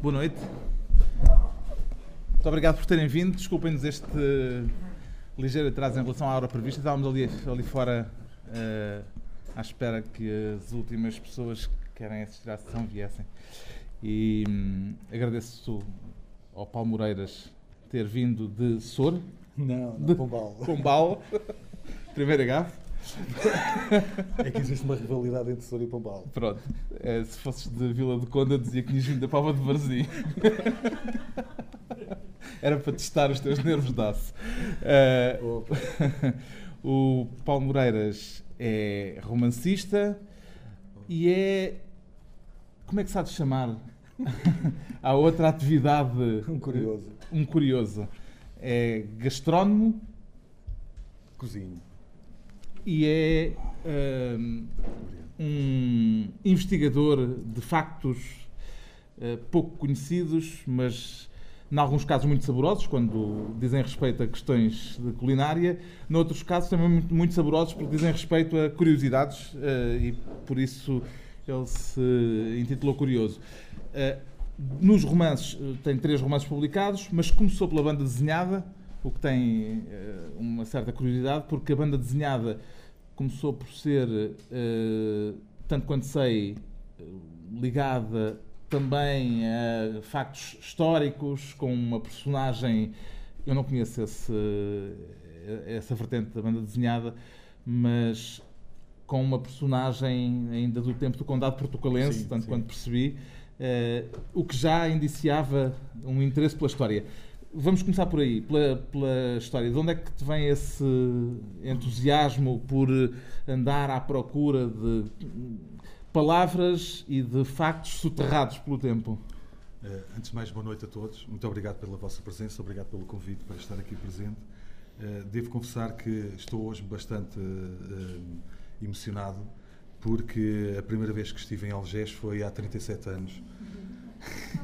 Boa noite. Muito obrigado por terem vindo. Desculpem-nos este ligeiro atraso em relação à hora prevista. Estávamos ali, ali fora uh, à espera que as últimas pessoas que querem assistir à sessão viessem. E hum, agradeço ao Paulo Moreiras ter vindo de Sor. Não, não, de Pombal. Pombal. Primeira gafe. É que existe uma rivalidade entre Sor e Pombal. Pronto. É, se fosses de Vila de Conda, dizia que tinhas vindo da Palma de Varzim. Era para testar os teus nervos de aço. Uh, o Paulo Moreiras é romancista e é. Como é que se há de chamar? Há outra atividade. Um curioso. Um curioso. É gastrónomo. Cozinho e é um, um investigador de factos uh, pouco conhecidos, mas em alguns casos muito saborosos, quando dizem respeito a questões de culinária, noutros casos também muito, muito saborosos, porque dizem respeito a curiosidades uh, e por isso ele se intitulou Curioso. Uh, nos romances, tem três romances publicados, mas começou pela banda desenhada, o que tem uma certa curiosidade, porque a banda desenhada começou por ser, uh, tanto quanto sei, ligada também a factos históricos, com uma personagem. Eu não conheço esse, essa vertente da banda desenhada, mas com uma personagem ainda do tempo do Condado Portucalense, sim, tanto sim. quanto percebi, uh, o que já indiciava um interesse pela história. Vamos começar por aí, pela, pela história. De onde é que te vem esse entusiasmo por andar à procura de palavras e de factos soterrados pelo tempo? Uh, antes de mais, boa noite a todos. Muito obrigado pela vossa presença, obrigado pelo convite para estar aqui presente. Uh, devo confessar que estou hoje bastante uh, emocionado, porque a primeira vez que estive em Algés foi há 37 anos.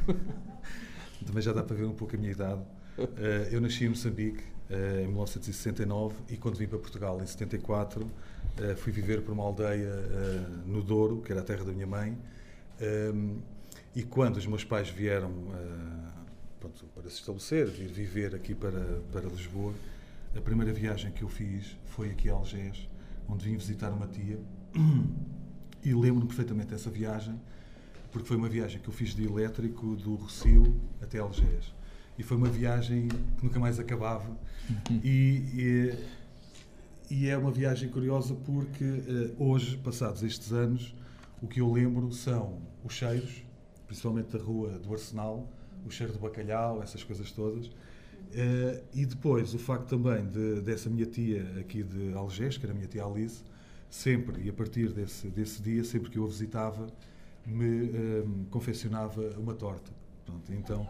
Também já dá para ver um pouco a minha idade. Uh, eu nasci em Moçambique uh, em 1969 e quando vim para Portugal em 74 uh, eh, fui viver para uma aldeia no Douro, que era a terra da minha mãe. Um, e quando os meus pais vieram pronto, para se estabelecer, vir viver aqui para, para Lisboa, a primeira viagem que eu fiz foi aqui a Algés, onde vim visitar uma tia. E lembro-me perfeitamente dessa viagem, porque foi uma viagem que eu fiz de elétrico do Rocio até Algés e foi uma viagem que nunca mais acabava. E, e, e é uma viagem curiosa porque uh, hoje, passados estes anos, o que eu lembro são os cheiros, principalmente da rua do Arsenal, o cheiro de bacalhau, essas coisas todas. Uh, e depois o facto também de, dessa minha tia aqui de Algés, que era a minha tia Alice, sempre, e a partir desse, desse dia, sempre que eu a visitava, me uh, confeccionava uma torta Pronto, então,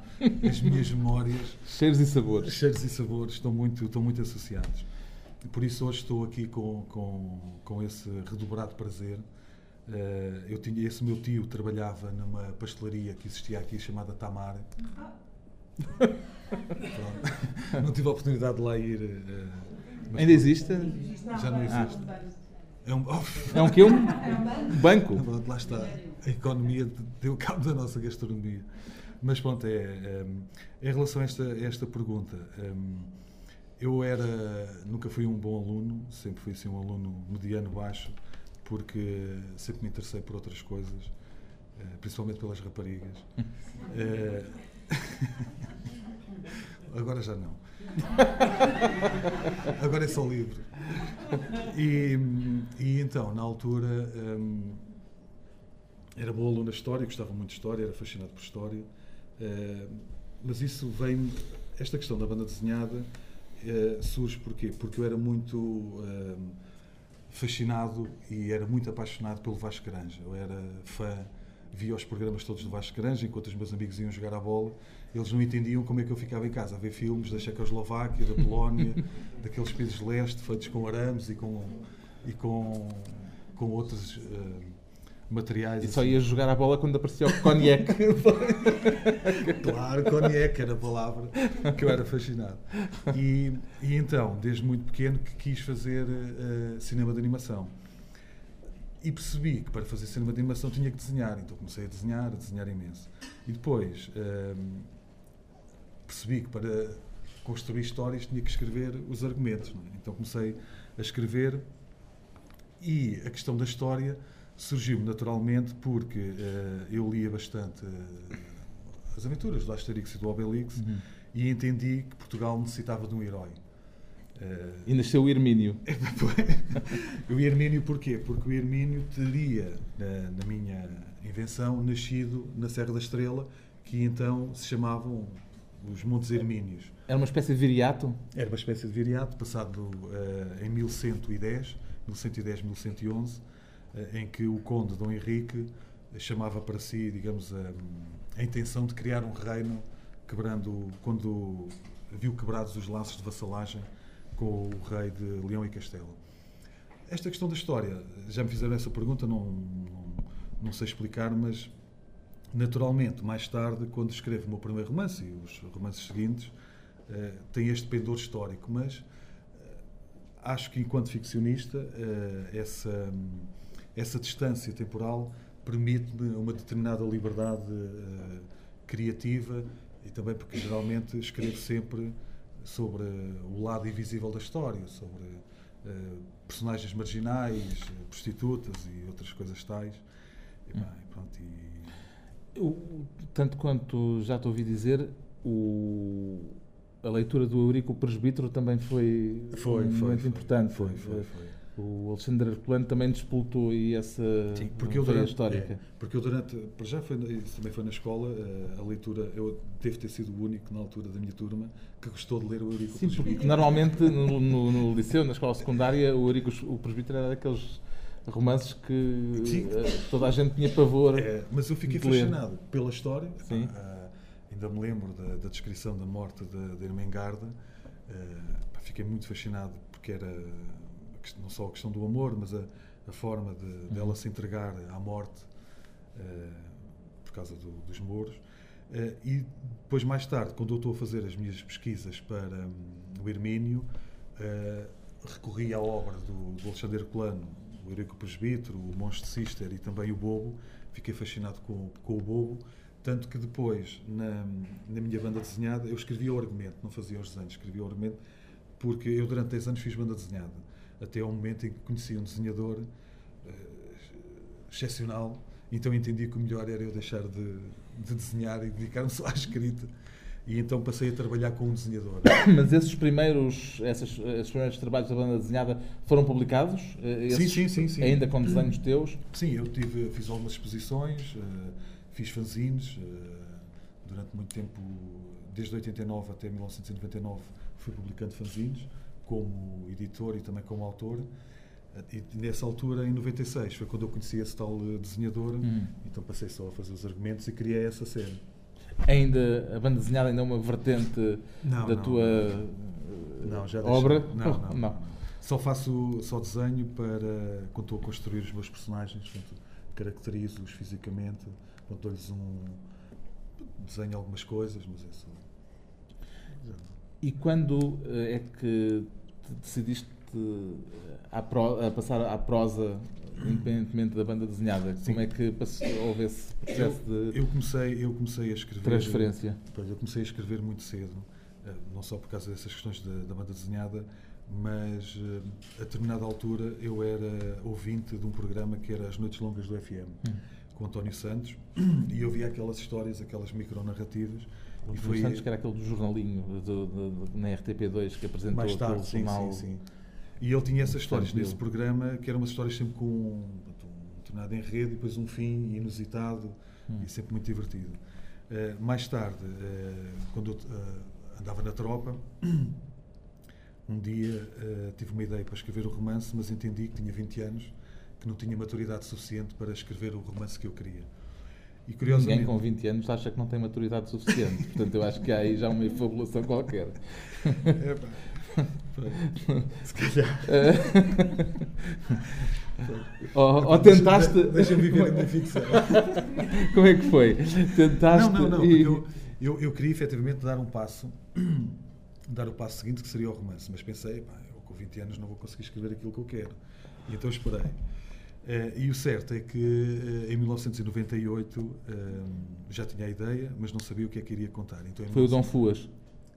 as minhas memórias. cheiros e sabores. Cheiros e sabores estão muito, estão muito associados. Por isso, hoje estou aqui com, com, com esse redobrado prazer. Uh, eu tinha, esse meu tio trabalhava numa pastelaria que existia aqui chamada Tamar. não tive a oportunidade de lá ir. Uh, Ainda existe? Já não existe. Ah. É um, oh. é um quê? Um banco? Lá está. A economia deu cabo da nossa gastronomia. Mas pronto, é, é, em relação a esta, a esta pergunta, um, eu era, nunca fui um bom aluno, sempre fui assim, um aluno mediano baixo, porque sempre me interessei por outras coisas, eh, principalmente pelas raparigas. é, agora já não. Agora é só livre. E, e então, na altura, um, era bom aluno de História, gostava muito de História, era fascinado por História. Uh, mas isso vem. Esta questão da banda desenhada uh, surge porquê? Porque eu era muito uh, fascinado e era muito apaixonado pelo Vasco Granja. Eu era fã, via os programas todos do Vasco Granja, enquanto os meus amigos iam jogar a bola. Eles não entendiam como é que eu ficava em casa a ver filmes da Checoslováquia, da Polónia, daqueles países de leste feitos com arames e com, e com, com outros materiais. E só assim. ia jogar a bola quando aparecia o cognac. claro, cognac era a palavra que eu era fascinado. E, e então, desde muito pequeno, que quis fazer uh, cinema de animação. e percebi que para fazer cinema de animação tinha que desenhar, então comecei a desenhar, a desenhar imenso. E depois hum, percebi que para construir histórias tinha que escrever os argumentos. É? Então comecei a escrever e a questão da história surgiu naturalmente porque uh, eu lia bastante uh, as aventuras do Asterix e do Obelix uhum. e entendi que Portugal necessitava de um herói. Uh, e nasceu o Hermínio. o Hermínio porquê? Porque o Hermínio teria, na, na, minha invenção, nascido na Serra da Estrela, que então se chamavam os Montes Hermínios. Era uma espécie de viriato? Era uma espécie de viriato, passado uh, em 1110, 1110, 1111, uh, em que o conde Dom Henrique chamava para si, digamos, a, a intenção de criar um reino, quebrando, quando viu quebrados os laços de vassalagem com o rei de Leão e Castelo. Esta questão da história, já me fizeram essa pergunta, não, não, não sei explicar, mas naturalmente, mais tarde, quando escrevo o meu primeiro romance e os romances seguintes, uh, tem este pendor histórico, mas uh, acho que enquanto ficcionista, uh, essa, essa distância temporal permite-me uma determinada liberdade criativa e também porque geralmente escrevo sempre sobre o lado invisível da história, sobre uh, personagens marginais, prostitutas e outras coisas tais. E, bem, pronto, e... tanto quanto já te ouvi dizer, o, a leitura do Eurico Presbítero também foi, foi um foi, momento foi, importante. Foi, foi, foi. O Alexandre Herculano também disputou e essa Sim, porque eu durante, histórica. É, porque eu durante, para já foi, também foi na escola, eh, a leitura, eu devo ter sido o único na altura da minha turma que gostou de ler o Eurico Sim, porque normalmente no, no, no, liceu, na escola secundária, o Eurico o Presbítero era daqueles romances que Sim. Eh, toda a gente tinha pavor. É, mas eu fiquei fascinado ler. pela história. Sim. Ah, ainda me lembro da, da, descrição da morte da, da Ermengarda. Ah, fiquei muito fascinado porque era não só a questão do amor, mas a, a forma de, uhum. dela se entregar à morte uh, por causa do, dos mouros. Uh, e depois, mais tarde, quando eu estou a fazer as minhas pesquisas para um, o Hermínio, uh, recorri à obra do, do Alexandre Herculano, o Eurico Presbítero, o Monstro Sister e também o Bobo. Fiquei fascinado com, com o Bobo. Tanto que depois, na, na minha banda desenhada, eu escrevia o argumento, não fazia os desenhos, escrevia o argumento, porque eu durante 10 anos fiz banda desenhada até ao momento em que conheci um desenhador uh, excepcional, então entendi que o melhor era eu deixar de, de desenhar e dedicar-me só à escrita. E então passei a trabalhar com um desenhador. Mas esses primeiros, esses, esses primeiros trabalhos da banda desenhada foram publicados? Eh, esses, sim, sim, sim, sim. Ainda com desenhos teus? Sim, eu tive, fiz algumas exposições, uh, fiz fanzines, durante muito tempo, desde 89 até 1999, fui publicando fanzines como editor e também como autor. E nessa altura, em 96, foi quando eu conheci esse tal eh, desenhador, hum. então passei só a fazer os argumentos e criei essa série. Ainda, a banda desenhada ainda é uma vertente não, da não, tua não, já obra? Não, não, não, Só faço, só desenho para, quando estou a construir os meus personagens, portanto, caracterizo-os fisicamente, dou-lhes um... desenho algumas coisas, mas é só... E quando eh, é que decidiste a, pro, a passar à prosa, independentemente da banda desenhada? Sim. Como é que passou, houve esse processo eu, de. Eu comecei, eu comecei a escrever. Transferência. Eu comecei a escrever muito cedo, eh, não só por causa dessas questões da, da banda desenhada, mas eh, a determinada altura eu era ouvinte de um programa que era As Noites Longas do FM, hum. com António Santos, e eu via aquelas histórias, aquelas micronarrativas e foi Santos, que era aquele do jornalinho do, do, do, na RTP2 que apresentou mais tarde, sim, jornal. Sim, sim. E ele tinha essas histórias nesse programa, que eram umas histórias sempre com um, um determinado enredo e depois um fim inusitado hum. e sempre muito divertido. Uh, mais tarde, uh, quando eu uh, andava na tropa, um dia tive uma ideia para escrever o romance, mas entendi que tinha 20 anos, que não tinha maturidade suficiente para escrever o romance que eu queria. E curiosamente... Ninguém com 20 anos acha que não tem maturidade suficiente. Portanto, eu acho que há aí já uma efabulação qualquer. É, pá. Se calhar. ou, ou tentaste. Deixa-me viver a minha ficção. Como é que foi? Tentaste. Não, não, não. E... Eu, eu, eu, queria efetivamente dar um passo, dar o passo seguinte, que seria o romance. Mas pensei, pá, eu com 20 anos não vou conseguir escrever aquilo que eu quero. E então esperei. Uh, e o certo é que uh, em 1998 uh, já tinha a ideia, mas não sabia o que é que iria contar. Então, foi 19... o Dom Fuas?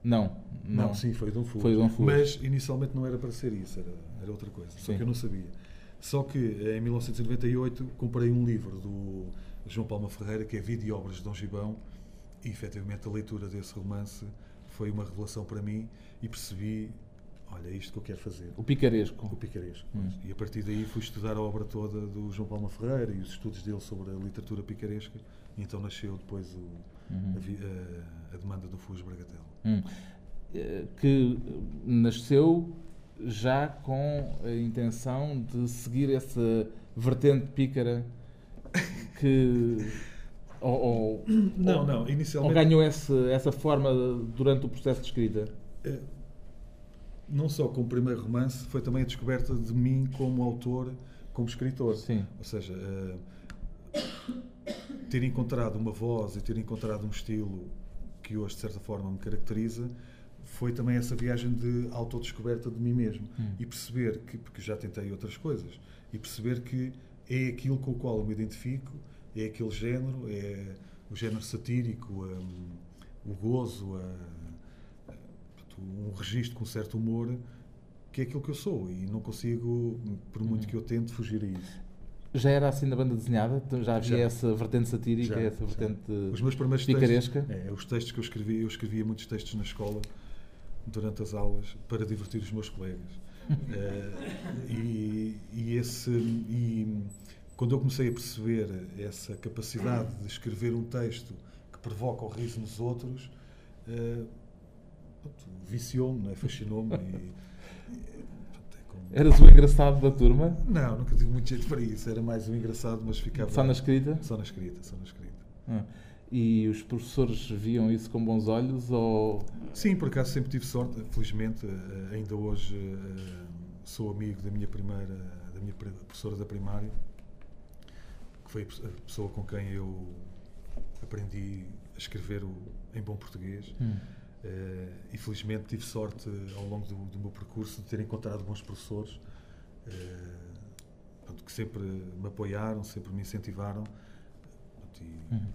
Não, não. Não, sim, foi o Dom Fuas. Foi o Dom Fuas. Mas inicialmente não era para ser isso, era, era outra coisa. Sim. Só que eu não sabia. Só que em 1998 comprei um livro do João Palma Ferreira, que é Vida e Obras de Dom Gibão, e efetivamente a leitura desse romance foi uma revelação para mim e percebi olha, é isto que eu quero fazer. O picaresco. O picaresco. Hum. E a partir daí fui estudar a obra toda do João Palma Ferreira e os estudos dele sobre a literatura picaresca. E então nasceu depois o, uhum. a, a, a, demanda do Fuas Bragatela. Hum. Eh, que nasceu já com a intenção de seguir essa vertente pícara que. ou, ou, não, não, inicialmente. Ou ganhou essa, essa forma durante o processo de escrita? É, não só com o primeiro romance, foi também a descoberta de mim como autor, como escritor. Sim. Ou seja, uh, ter encontrado uma voz e ter encontrado um estilo que hoje, de certa forma, me caracteriza, foi também essa viagem de autodescoberta de mim mesmo. Hum. E perceber que, porque já tentei outras coisas, e perceber que é aquilo com o qual eu me identifico, é aquele género, é o género satírico, um, o gozo, a um registro com certo humor que é aquilo que eu sou e não consigo, por muito que eu tente, fugir a isso. Já era assim na banda desenhada? Então já havia já. essa vertente satírica, já, essa vertente já. Os meus primeiros picaresca? Textos, é, os textos que eu escrevi, eu escrevia muitos textos na escola durante as aulas para divertir os meus colegas. uh, e, e, esse e quando eu comecei a perceber essa capacidade de escrever um texto que provoca o riso nos outros, uh, viciou-me, é? fascinou-me. É Eras o engraçado da turma? Não, nunca tive muito jeito para isso. Era mais o engraçado, mas ficava. Só na escrita? Só na escrita, só na escrita. Ah. E os professores viam isso com bons olhos? Ou... Sim, por acaso sempre tive sorte, felizmente. Eh, ainda hoje eh, sou amigo da minha primeira, da minha professora da primária, que foi a pessoa com quem eu aprendi a escrever o, em bom português. Hum. Uh, e felizmente tive sorte ao longo do, do, meu percurso de ter encontrado bons professores uh, que sempre me apoiaram, sempre me incentivaram. E... Uhum.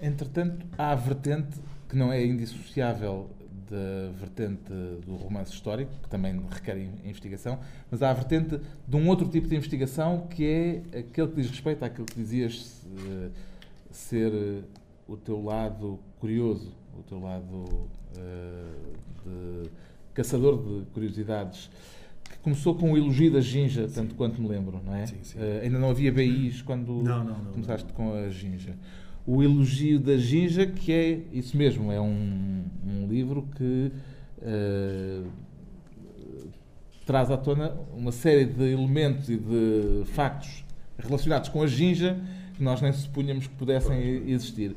Entretanto, há a vertente que não é indissociável da vertente do romance histórico, que também requer investigação, mas há a vertente de um outro tipo de investigação que é aquele que diz respeito àquilo que dizias ser o teu lado curioso, o teu lado de caçador de curiosidades, que começou com o elogio da Ginja, sim. tanto quanto me lembro, não é? Sim, sim. Uh, ainda não havia BIs quando não, não, não, começaste com a Ginja. O elogio da Ginja, que é isso mesmo, é um, um livro que uh, traz à tona uma série de elementos e de factos relacionados com a Ginja que nós nem supunhamos que pudessem existir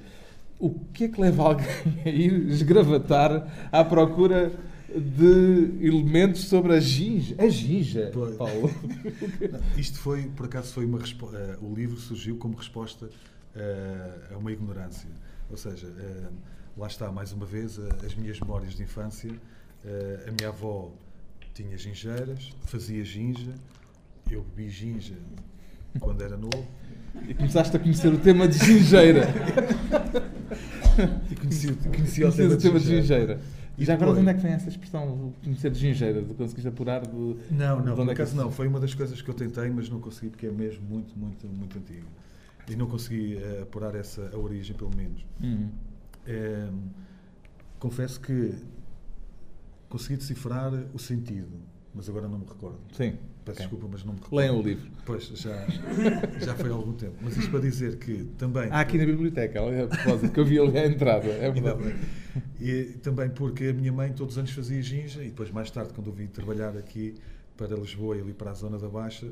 o que é que leva alguém a ir esgravatar à procura de elementos sobre a ginja? A ginja, Paulo. Isto foi, por acaso, foi uma uh, o livro surgiu como resposta uh, a uma ignorância. Ou seja, uh, lá está, mais uma vez, as minhas memórias de infância. a minha avó tinha gingeiras, fazia ginja, eu bebi ginja quando era novo. E começaste a conhecer o tema de gingeira. e conheci, conheci o tema, o tema de gingeira. E já agora, de onde é que vem essa expressão, conhecer de gingeira? De conseguiste apurar? De, não, não, de por é acaso não. Foi uma das coisas que eu tentei, mas não consegui, porque é mesmo muito, muito, muito antigo. E não consegui uh, apurar essa, a origem, pelo menos. Uhum. É, confesso que consegui decifrar o sentido, mas agora não me recordo. Sim. Peço okay. desculpa, mas não me recordo. Leiam o livro. Pois, já, já foi há algum tempo. Mas isto para dizer que também. Há aqui na biblioteca, a propósito, que eu vi ali à entrada. É verdade. E também porque a minha mãe todos os anos fazia ginja e depois, mais tarde, quando eu vim trabalhar aqui para Lisboa e ali para a Zona da Baixa.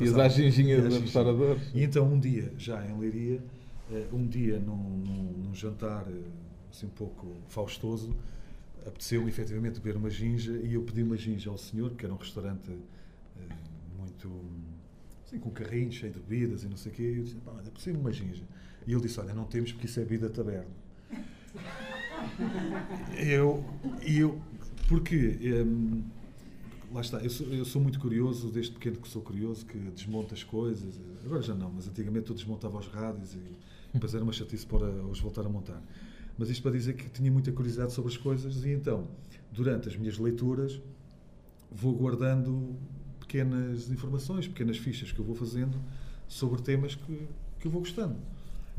Ias à ginginha dos restauradores. E então, um dia, já em Leiria, uh, um dia num, num, num jantar assim um pouco faustoso apeteceu-me efetivamente beber uma ginja e eu pedi uma ginja ao senhor, que era um restaurante uh, muito. Assim, com um carrinho cheio de bebidas e não sei o quê. E eu disse: pá, apeteceu-me uma ginja. E ele disse: olha, não temos porque isso é vida taberna. eu. Eu. Porque. Um, lá está, eu sou, eu sou, muito curioso, desde pequeno que sou curioso, que desmonta as coisas. Agora já não, mas antigamente eu desmontava os rádios e depois era uma chatice para os voltar a montar. Mas isto para dizer que tinha muita curiosidade sobre as coisas e então, durante as minhas leituras, vou guardando pequenas informações, pequenas fichas que eu vou fazendo sobre temas que, que eu vou gostando.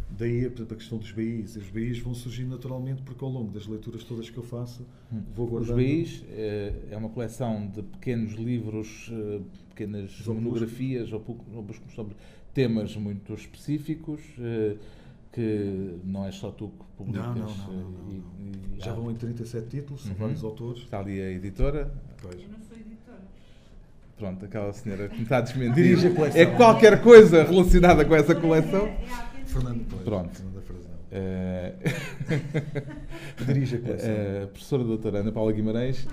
Daí a, a questão dos BIs. Os BIs vão surgir naturalmente porque ao longo das leituras todas que eu faço hum. vou guardando... Os BIs eh, é uma coleção de pequenos livros, eh, pequenas monografias ou buscos sobre temas muito específicos eh, que não é só tu que publicas. Não, não, não. não, não, e, e, Já vão em 37 títulos, são uhum. vários autores. Está ali a editora. Pois. Eu não sou editora. Pronto, aquela senhora que me está a desmentir. Dirige a coleção. É qualquer coisa relacionada com essa coleção. É, é Fernando Pois. Pronto. Fernanda Frazão. É... Dirige a coleção. A professora doutora Ana Paula Guimarães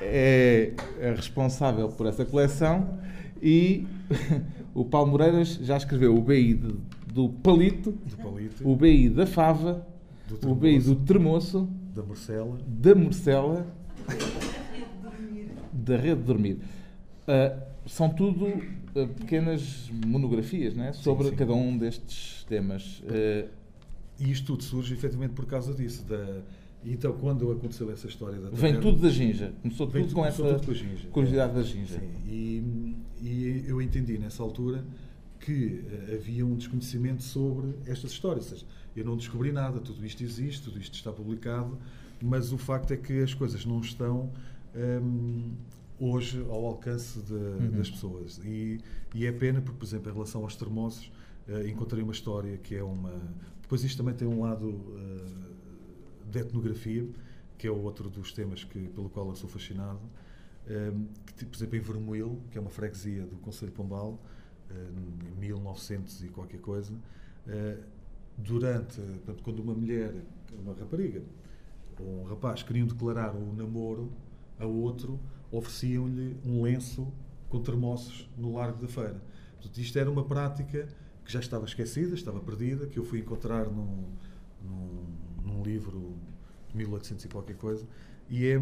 é, é responsável por essa coleção e o Paulo Moreiras já escreveu o BI de do palito, do palito. o BI da fava, o BI do termoço, da morcela, da morcela, da rede de dormir. Uh, são tudo uh, pequenas monografias né, sobre sim, sim. cada um destes temas. Uh, e isto tudo surge efetivamente por causa disso. Da, então, quando aconteceu essa história da Vem tudo da ginja. Começou tudo com começou essa tudo com curiosidade da ginja. Sim. E, e eu entendi nessa altura que uh, havia um desconhecimento sobre estas histórias. Ou seja, eu não descobri nada, tudo isto existe, tudo isto está publicado, mas o facto é que as coisas não estão um, hoje ao alcance de, uhum. das pessoas. E, e, é pena, porque, por exemplo, em relação aos termossos, uh, encontrei uma história que é uma. Depois, isto também tem um lado uh, de etnografia, que é outro dos temas que, pelo qual eu sou fascinado. Um, que, por exemplo, em Vermoil, que é uma freguesia do Conselho de Pombal, eh, em 1900 e qualquer coisa, eh, durante, portanto, quando uma mulher, uma rapariga ou um rapaz queriam declarar um namoro a outro, ofereciam-lhe um lenço com termossos no Largo da Feira. Portanto, isto era uma prática que já estava esquecida, estava perdida, que eu fui encontrar num, num, num livro de 1800 e qualquer coisa, e é,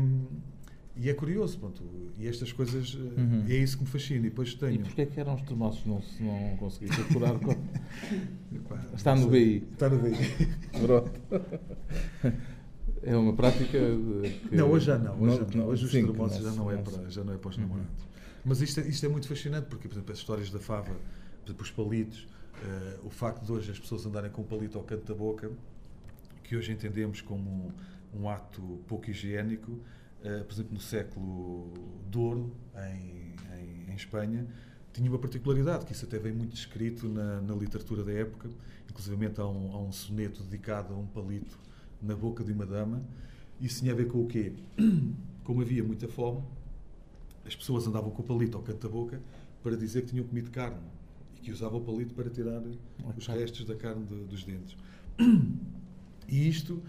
e é curioso, pronto, e estas coisas, uhum. é isso que me fascina. E depois tenho... E porquê é que eram os termossos não, não consegui? Com... Está no BI. Está no BI. Pronto. É uma prática que... Não, hoje já não. Hoje, não, não, hoje os termossos já não é para, já não é para os uhum. namorados. Mas isto é, isto é muito fascinante, porque, por exemplo, as histórias da fava, por exemplo, os palitos, uh, o facto de hoje as pessoas andarem com um palito ao canto da boca, que hoje entendemos como um, um ato pouco higiênico, uh, por exemplo, no século de Ouro, em, em, em, Espanha, tinha uma particularidade, que isso até vem muito descrito na, na literatura da época, inclusive há um, há um soneto dedicado a um palito na boca de uma dama. Isso tinha a ver com o quê? Como havia muita fome, as pessoas andavam com o palito ao canto da boca para dizer que tinham comido carne e que usavam o palito para tirar os restos da carne de, dos dentes. E isto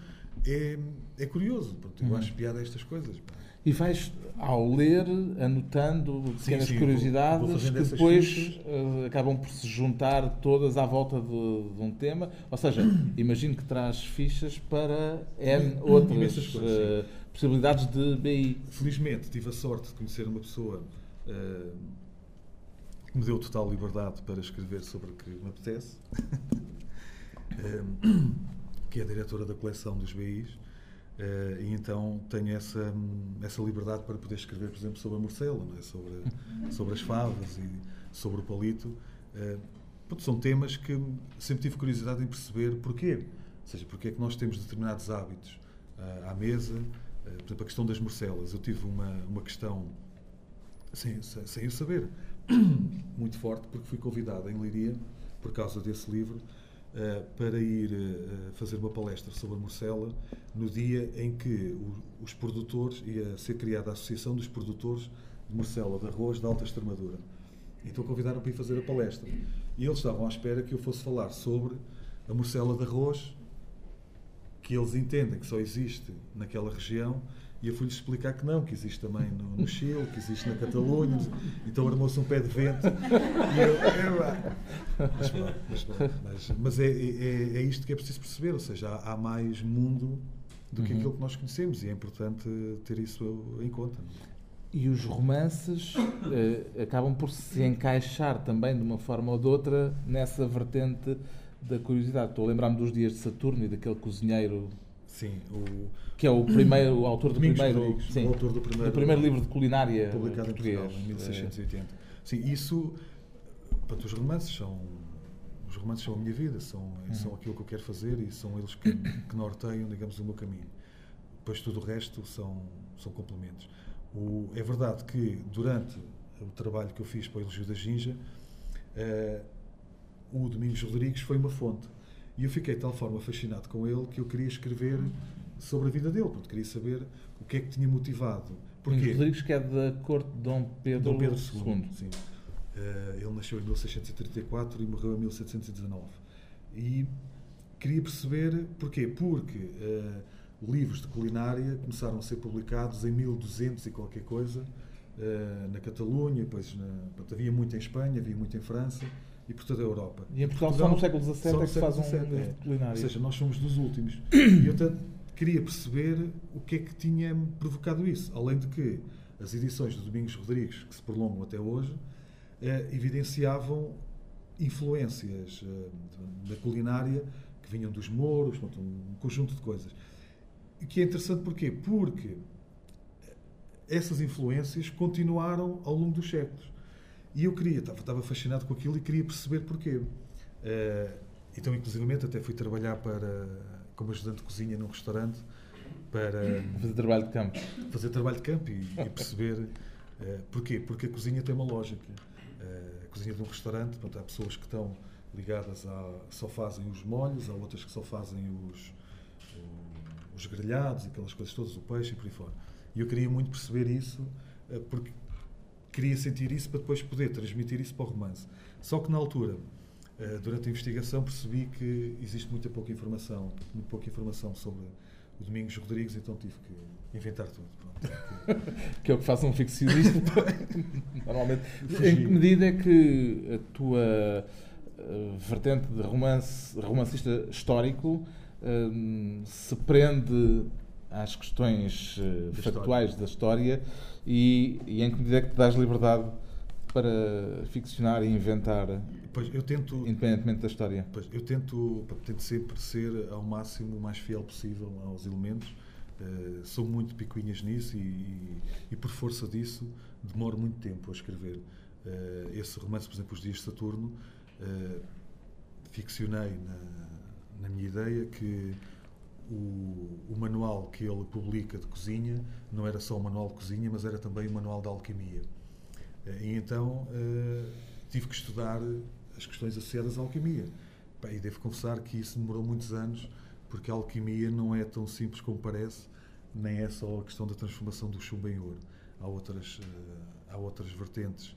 é, é curioso. Pronto, eu uhum. acho piada estas coisas. E vais, ao ler, anotando pequenas sim, sim, curiosidades vou, vou que depois uh, acabam por se juntar todas à volta de, de, um tema. Ou seja, imagino que traz fichas para N outras coisas, uh, possibilidades de BI. Felizmente tive a sorte de conhecer uma pessoa uh, que me deu total liberdade para escrever sobre o que me apetece. que é a diretora da coleção dos BIs, uh, eh, e então tenho essa, essa liberdade para poder escrever, por exemplo, sobre a morcela, é? sobre, sobre as favas e sobre o palito. Uh, são temas que sempre tive curiosidade em perceber porquê. Ou seja, porque é que nós temos determinados hábitos uh, à mesa. Por exemplo, a questão das morcelas. Eu tive uma, uma questão, sem, sem, eu saber, muito forte, porque fui convidado em Leiria, por causa desse livro, para ir uh, fazer uma palestra sobre a morcela no dia em que os produtores, ia ser criada a Associação dos Produtores de Morcela de Arroz de Alta Extremadura. Então convidaram para ir fazer a palestra. E eles estavam à espera que eu fosse falar sobre a morcela de arroz, que eles entendem que só existe naquela região e eu fui-lhes explicar que não, que existe também no, no Chile, que existe na Catalunha. Então armou-se um pé de vento. E eu, mas, mas, mas, mas é, é, é, isto que é preciso perceber, ou seja, há, há mais mundo do que uhum. aquilo que nós conhecemos e é importante ter isso em conta. E os romances uh, acabam por se encaixar também de uma forma ou de outra nessa vertente da curiosidade. Estou a lembrar-me dos dias de Saturno e daquele cozinheiro. Sim, o... que é o primeiro o autor do primeiro, sim, o autor do primeiro, do primeiro livro de culinária publicado português. em Portugal, em 1680. Sim, isso, portanto, os romances são os romances são a minha vida, são, uhum. são aquilo que eu quero fazer e são eles que, que norteiam, digamos, o meu caminho. Depois tudo o resto são, são complementos. O, é verdade que durante o trabalho que eu fiz para o Elogio da Ginja, uh, o Domingos Rodrigues foi uma fonte. E eu fiquei de tal forma fascinado com ele que eu queria escrever sobre a vida dele, porque queria saber o que é que tinha motivado. Domingos Rodrigues, que é da corte de Dom Pedro, Dom Pedro II. II. Uh, ele nasceu em 1634 e morreu em 1719. E queria perceber porquê. Porque uh, livros de culinária começaram a ser publicados em 1200 e qualquer coisa uh, na Catalunha, depois na, havia muito em Espanha, havia muito em França e por toda a Europa. E em Portugal, Portugal só no século XVII é que se faz um é. de culinária. Ou seja, nós somos dos últimos. e eu tanto queria perceber o que é que tinha provocado isso. Além de que as edições do Domingos Rodrigues, que se prolongam até hoje, eh, evidenciavam influências eh, da culinária que vinham dos mouros, um conjunto de coisas. E que é interessante porquê? Porque essas influências continuaram ao longo dos séculos. E eu queria, estava, estava fascinado com aquilo e queria perceber porquê. Uh, então, inclusivamente, até fui trabalhar para, como ajudante de cozinha num restaurante para fazer trabalho de campo. Fazer trabalho de campo e, e perceber uh, porquê. Porque a cozinha tem uma lógica. Uh, a cozinha de um restaurante, portanto, há pessoas que estão ligadas a só fazem os molhos, há outras que só fazem os, os grelhados, aquelas coisas todas, o peixe e por aí fora. E eu queria muito perceber isso, porque queria sentir isso para depois poder transmitir isso para o romance. Só que na altura, eh, durante a investigação, percebi que existe muita pouca informação, muito pouca informação sobre o Domingos Rodrigues, então tive que inventar tudo. Pronto, que... é o que faz um ficcionista, normalmente. Em que medida é que a tua eh, vertente de romance, romancista histórico se prende às questões uh, da factuais história. da história e, e, em que medida é que te dás liberdade para ficcionar e inventar pois, eu tento, independentemente da história? Pois, eu tento, tento sempre ser ao máximo o mais fiel possível aos elementos. Uh, sou muito picuinhas nisso e, e, e, por força disso demoro muito tempo a escrever. Uh, esse romance, por exemplo, Os Dias de Saturno, uh, ficcionei na, na minha ideia que o, o, manual que ele publica de cozinha não era só um manual de cozinha, mas era também um manual de alquimia. Eh, e então uh, tive que estudar as questões associadas à alquimia. E devo confessar que isso demorou muitos anos, porque a alquimia não é tão simples como parece, nem é só a questão da transformação do chumbo em ouro. Há outras, uh, há outras vertentes,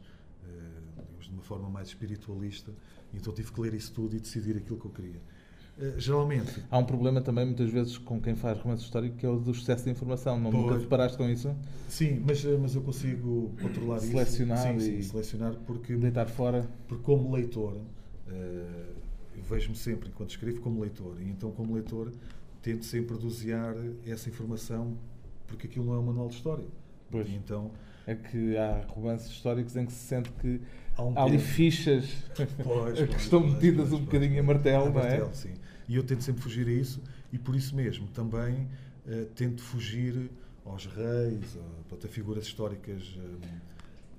digamos, de uma forma mais espiritualista, então tive que ler isso tudo e decidir aquilo que eu queria. Eh, geralmente. Há um problema também, muitas vezes, com quem faz romance histórico, que é o do excesso de informação. Não, nunca te deparaste com isso? Sim, mas, eh, mas eu consigo controlar selecionar isso. Sim, e sim, selecionar porque. Deitar fora. Porque, como leitor, uh, vejo-me sempre, enquanto escrevo, como leitor. E então, como leitor, tento sempre dosear essa informação, porque aquilo não é um manual de história. Pois. E então. É que há romances históricos em que se sente que há, um há ali fichas pois, que estão pois, metidas pois, um bocadinho a martelo, não é? Martelo, sim. E eu tento sempre fugir a isso e por isso mesmo também uh, tento fugir aos reis, a, a figuras históricas, uh,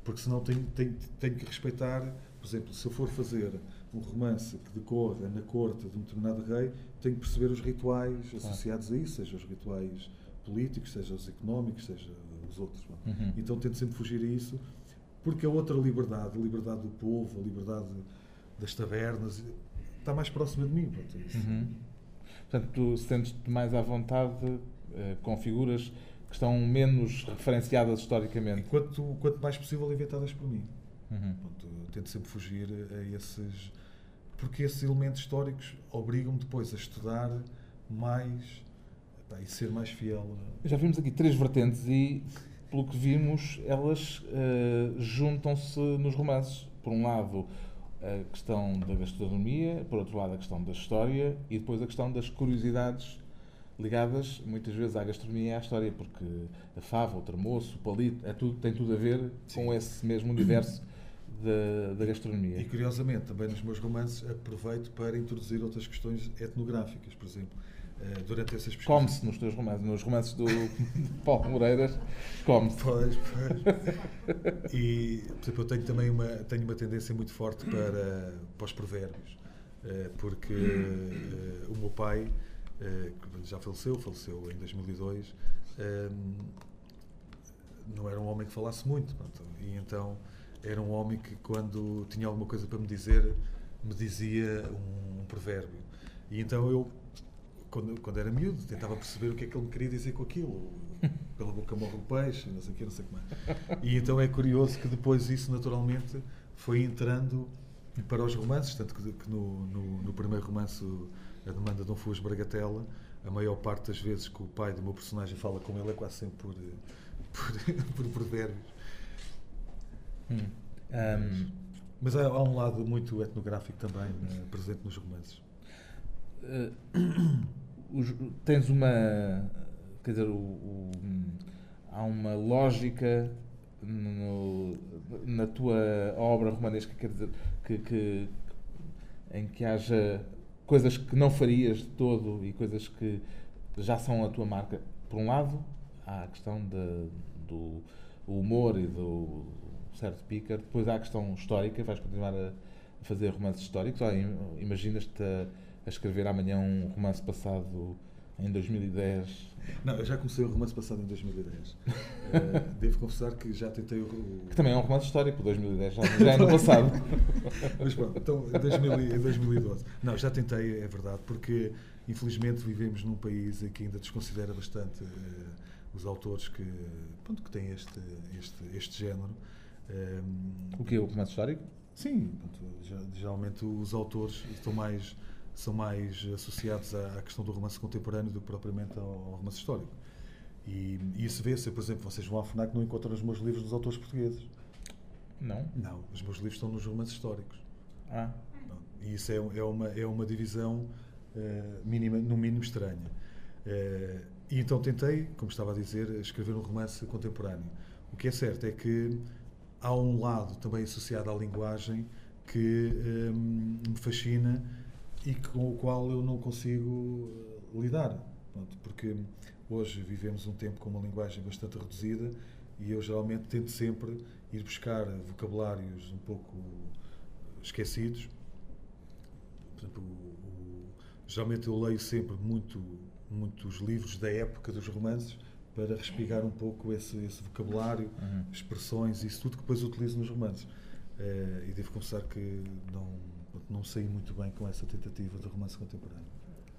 porque senão tenho, tenho, tenho que respeitar, por exemplo, se eu for fazer um romance que decorra na corte de um determinado rei, tenho que perceber os rituais associados a isso, seja os rituais políticos, seja os económicos, seja os outros. Uhum. Então tento sempre fugir a isso, porque a outra liberdade, a liberdade do povo, a liberdade das tabernas, está mais próxima de mim. Pronto, é uhum. Portanto, tu sentes-te mais à vontade uh, com figuras que estão menos referenciadas historicamente. Quanto, quanto mais possível inventadas por mim. Uhum. Pronto, tento sempre fugir a esses. Porque esses elementos históricos obrigam-me depois a estudar mais pá, e ser mais fiel. Já vimos aqui três vertentes e, pelo que vimos, elas uh, juntam-se nos romances. Por um lado, a questão da gastronomia, por outro lado, a questão da história e depois a questão das curiosidades ligadas muitas vezes à gastronomia e à história, porque a fava, o termoço, o palito, é tudo, tem tudo a ver Sim. com esse mesmo universo da, da, gastronomia. E curiosamente, também nos meus romances, aproveito para introduzir outras questões etnográficas, por exemplo. Eh, durante essas pesquisas. Come-se nos teus romances, nos romances do Paulo Moreiras, come-se. Pois, pois. E, por exemplo, eu tenho também uma, tenho uma tendência muito forte para, para os provérbios, eh, porque uh, o meu pai, uh, já faleceu, faleceu em 2002, não era um homem que falasse muito, e então era um homem que, quando tinha alguma coisa para me dizer, me dizia um, um provérbio. E então eu quando, quando era miúdo, tentava perceber o que é que ele me queria dizer com aquilo. Pela boca morre o peixe, não sei o que, não sei como é. E então é curioso que depois isso naturalmente foi entrando para os romances, tanto que, que no, no, no, primeiro romance, A Demanda de um Fuas Bragatela, a maior parte das vezes que o pai do meu personagem fala com ele é quase sempre por, por, por provérbios. Hum. Um... Mas há, há, um lado muito etnográfico também né, presente nos romances. Uh, os, tens uma. Quer dizer, o, o, há uma lógica no, na tua obra romanesca, quer dizer, que, que, em que haja coisas que não farias de todo e coisas que já são a tua marca. Por um lado, há a questão de, do humor e do certo picar, depois há a questão histórica, vais continuar a, a fazer romances históricos, ou imaginas-te a escrever amanhã um romance passado em 2010? Não, eu já comecei o romance passado em 2010. uh, eh, devo confessar que já tentei o, Que também é um romance histórico, 2010, já, já é no passado. Mas pronto, então em, 2000, em 2012. Não, já tentei, é verdade, porque infelizmente vivemos num país que ainda desconsidera bastante uh, os autores que, pronto, que têm este, este, este género. Um, eh, o que? O romance histórico? Sim, pronto, geralmente os autores estão mais são mais associados à, questão do romance contemporâneo do que propriamente ao, romance histórico. E, e isso vê-se, por exemplo, vocês vão à FNAC não encontram os meus livros dos autores portugueses. Não? Não, os meus livros estão nos romances históricos. Ah. E isso é, é, uma, é uma divisão uh, mínima, no mínimo estranha. Uh, e então tentei, como estava a dizer, escrever um romance contemporâneo. O que é certo é que há um lado também associado à linguagem que um, me fascina e com o qual eu não consigo eh, lidar. Pronto, porque hoje vivemos um tempo com uma linguagem bastante reduzida e eu geralmente tento sempre ir buscar vocabulários um pouco esquecidos. Por exemplo, o, geralmente eu leio sempre muito, muitos livros da época dos romances para respigar um pouco esse, esse vocabulário, uhum. expressões, isso tudo que depois utilizo nos romances. Uh, e devo confessar que não não saí muito bem com essa tentativa de romance contemporâneo.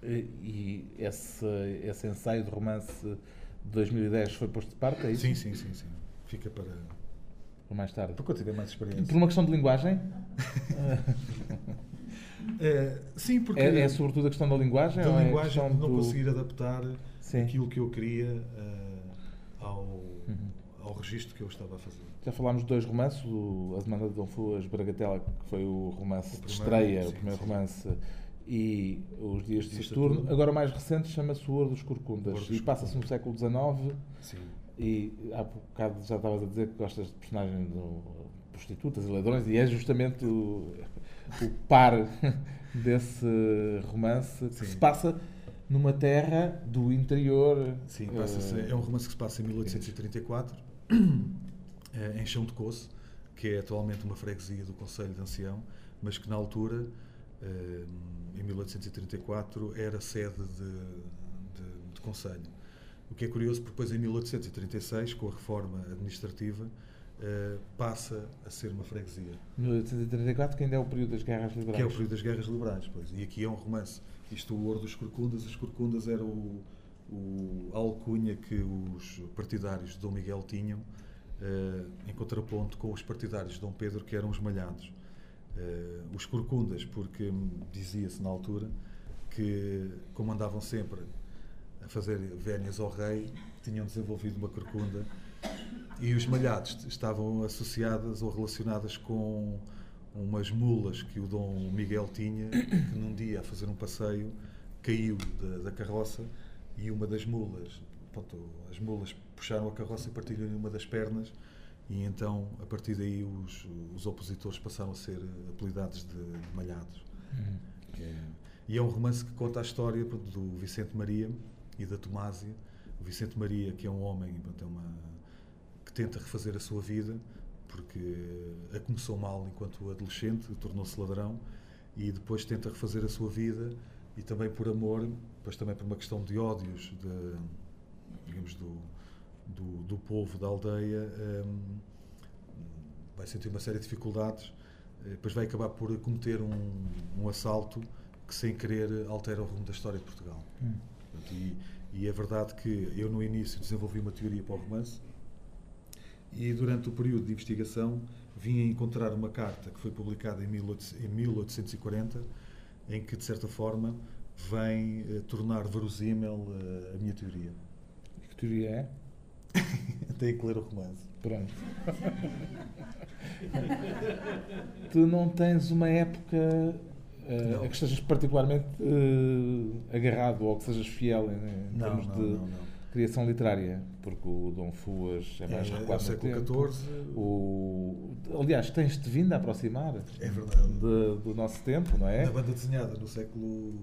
E esse, esse ensaio de romance de 2010 foi posto de parte, é isso? Sim, sim, sim. sim. Fica para. Para mais tarde. Para quando tiver mais experiência. Por uma questão de linguagem? é, sim, porque. É, é, sobretudo a questão da linguagem? Da é linguagem, é de não do... conseguir adaptar sim. aquilo que eu queria uh, ao, uhum. ao registro que eu estava a fazer. Já falámos de dois romances, o A Demanda de Dom Fuas Bragatela, que foi o romance o primeiro, de estreia, sim, o primeiro sim. romance, e Os Dias de Saturno. Agora mais recente chama-se O Ouro dos Corcundas e passa-se no século XIX. Sim. E há bocado já estavas a dizer que gostas de personagens de prostitutas e ladrões, e é justamente o, o par desse romance que Sim. se passa numa terra do interior. Sim, uh, é um romance que se passa em 1834 em Chão de Coço, que é atualmente uma freguesia do Conselho de Ancião, mas que na altura, eh, em 1834, era sede de, de, de Conselho. O que é curioso, porque depois em 1836, com a reforma administrativa, Uh, passa a ser uma freguesia. 1834, que ainda é o período das Guerras Liberais. Que é o período das Guerras Liberais, pois. E aqui é um romance. Isto, o Ouro dos Corcundas. Os Corcundas era o, o, alcunha que os partidários de Dom Miguel tinham em contraponto com os partidários de Dom Pedro, que eram os malhados. Uh, os corcundas, porque dizia-se na altura que, como andavam sempre a fazer vénias ao rei, tinham desenvolvido uma corcunda e os malhados estavam associadas ou relacionadas com umas mulas que o Dom Miguel tinha, que num dia, a fazer um passeio, caiu da, da carroça e uma das mulas, pronto, as mulas puxaram a carroça e partiram uma das pernas e então, a partir daí, os, os opositores passaram a ser apelidados de, de malhados. Uhum. É, e é um romance que conta a história do Vicente Maria e da Tomásia. O Vicente Maria, que é um homem é uma, que tenta refazer a sua vida, porque a começou mal enquanto adolescente, tornou-se ladrão, e depois tenta refazer a sua vida, e também por amor, depois também por uma questão de ódios, de, digamos, do, do, do povo da aldeia, um, vai sentir uma série de dificuldades, eh, depois vai acabar por cometer um, um assalto que, sem querer, altera o rumo da história de Portugal. Hum. E, e é verdade que eu, no início, desenvolvi uma teoria para o romance e, durante o período de investigação, vim a encontrar uma carta que foi publicada em 1840, em que, de certa forma, vem uh, tornar verosímil uh, a minha teoria. Que teoria é? Tem que ler o romance. Pronto. tu não tens uma época uh, a que estejas particularmente uh, agarrado ou que sejas fiel em, em não, termos não, de não, criação literária, porque o Dom Fuas é mais é, recuado é no tempo. XIV. O, aliás, tens-te vindo a aproximar é. De, do nosso tempo, não é? Na banda desenhada no século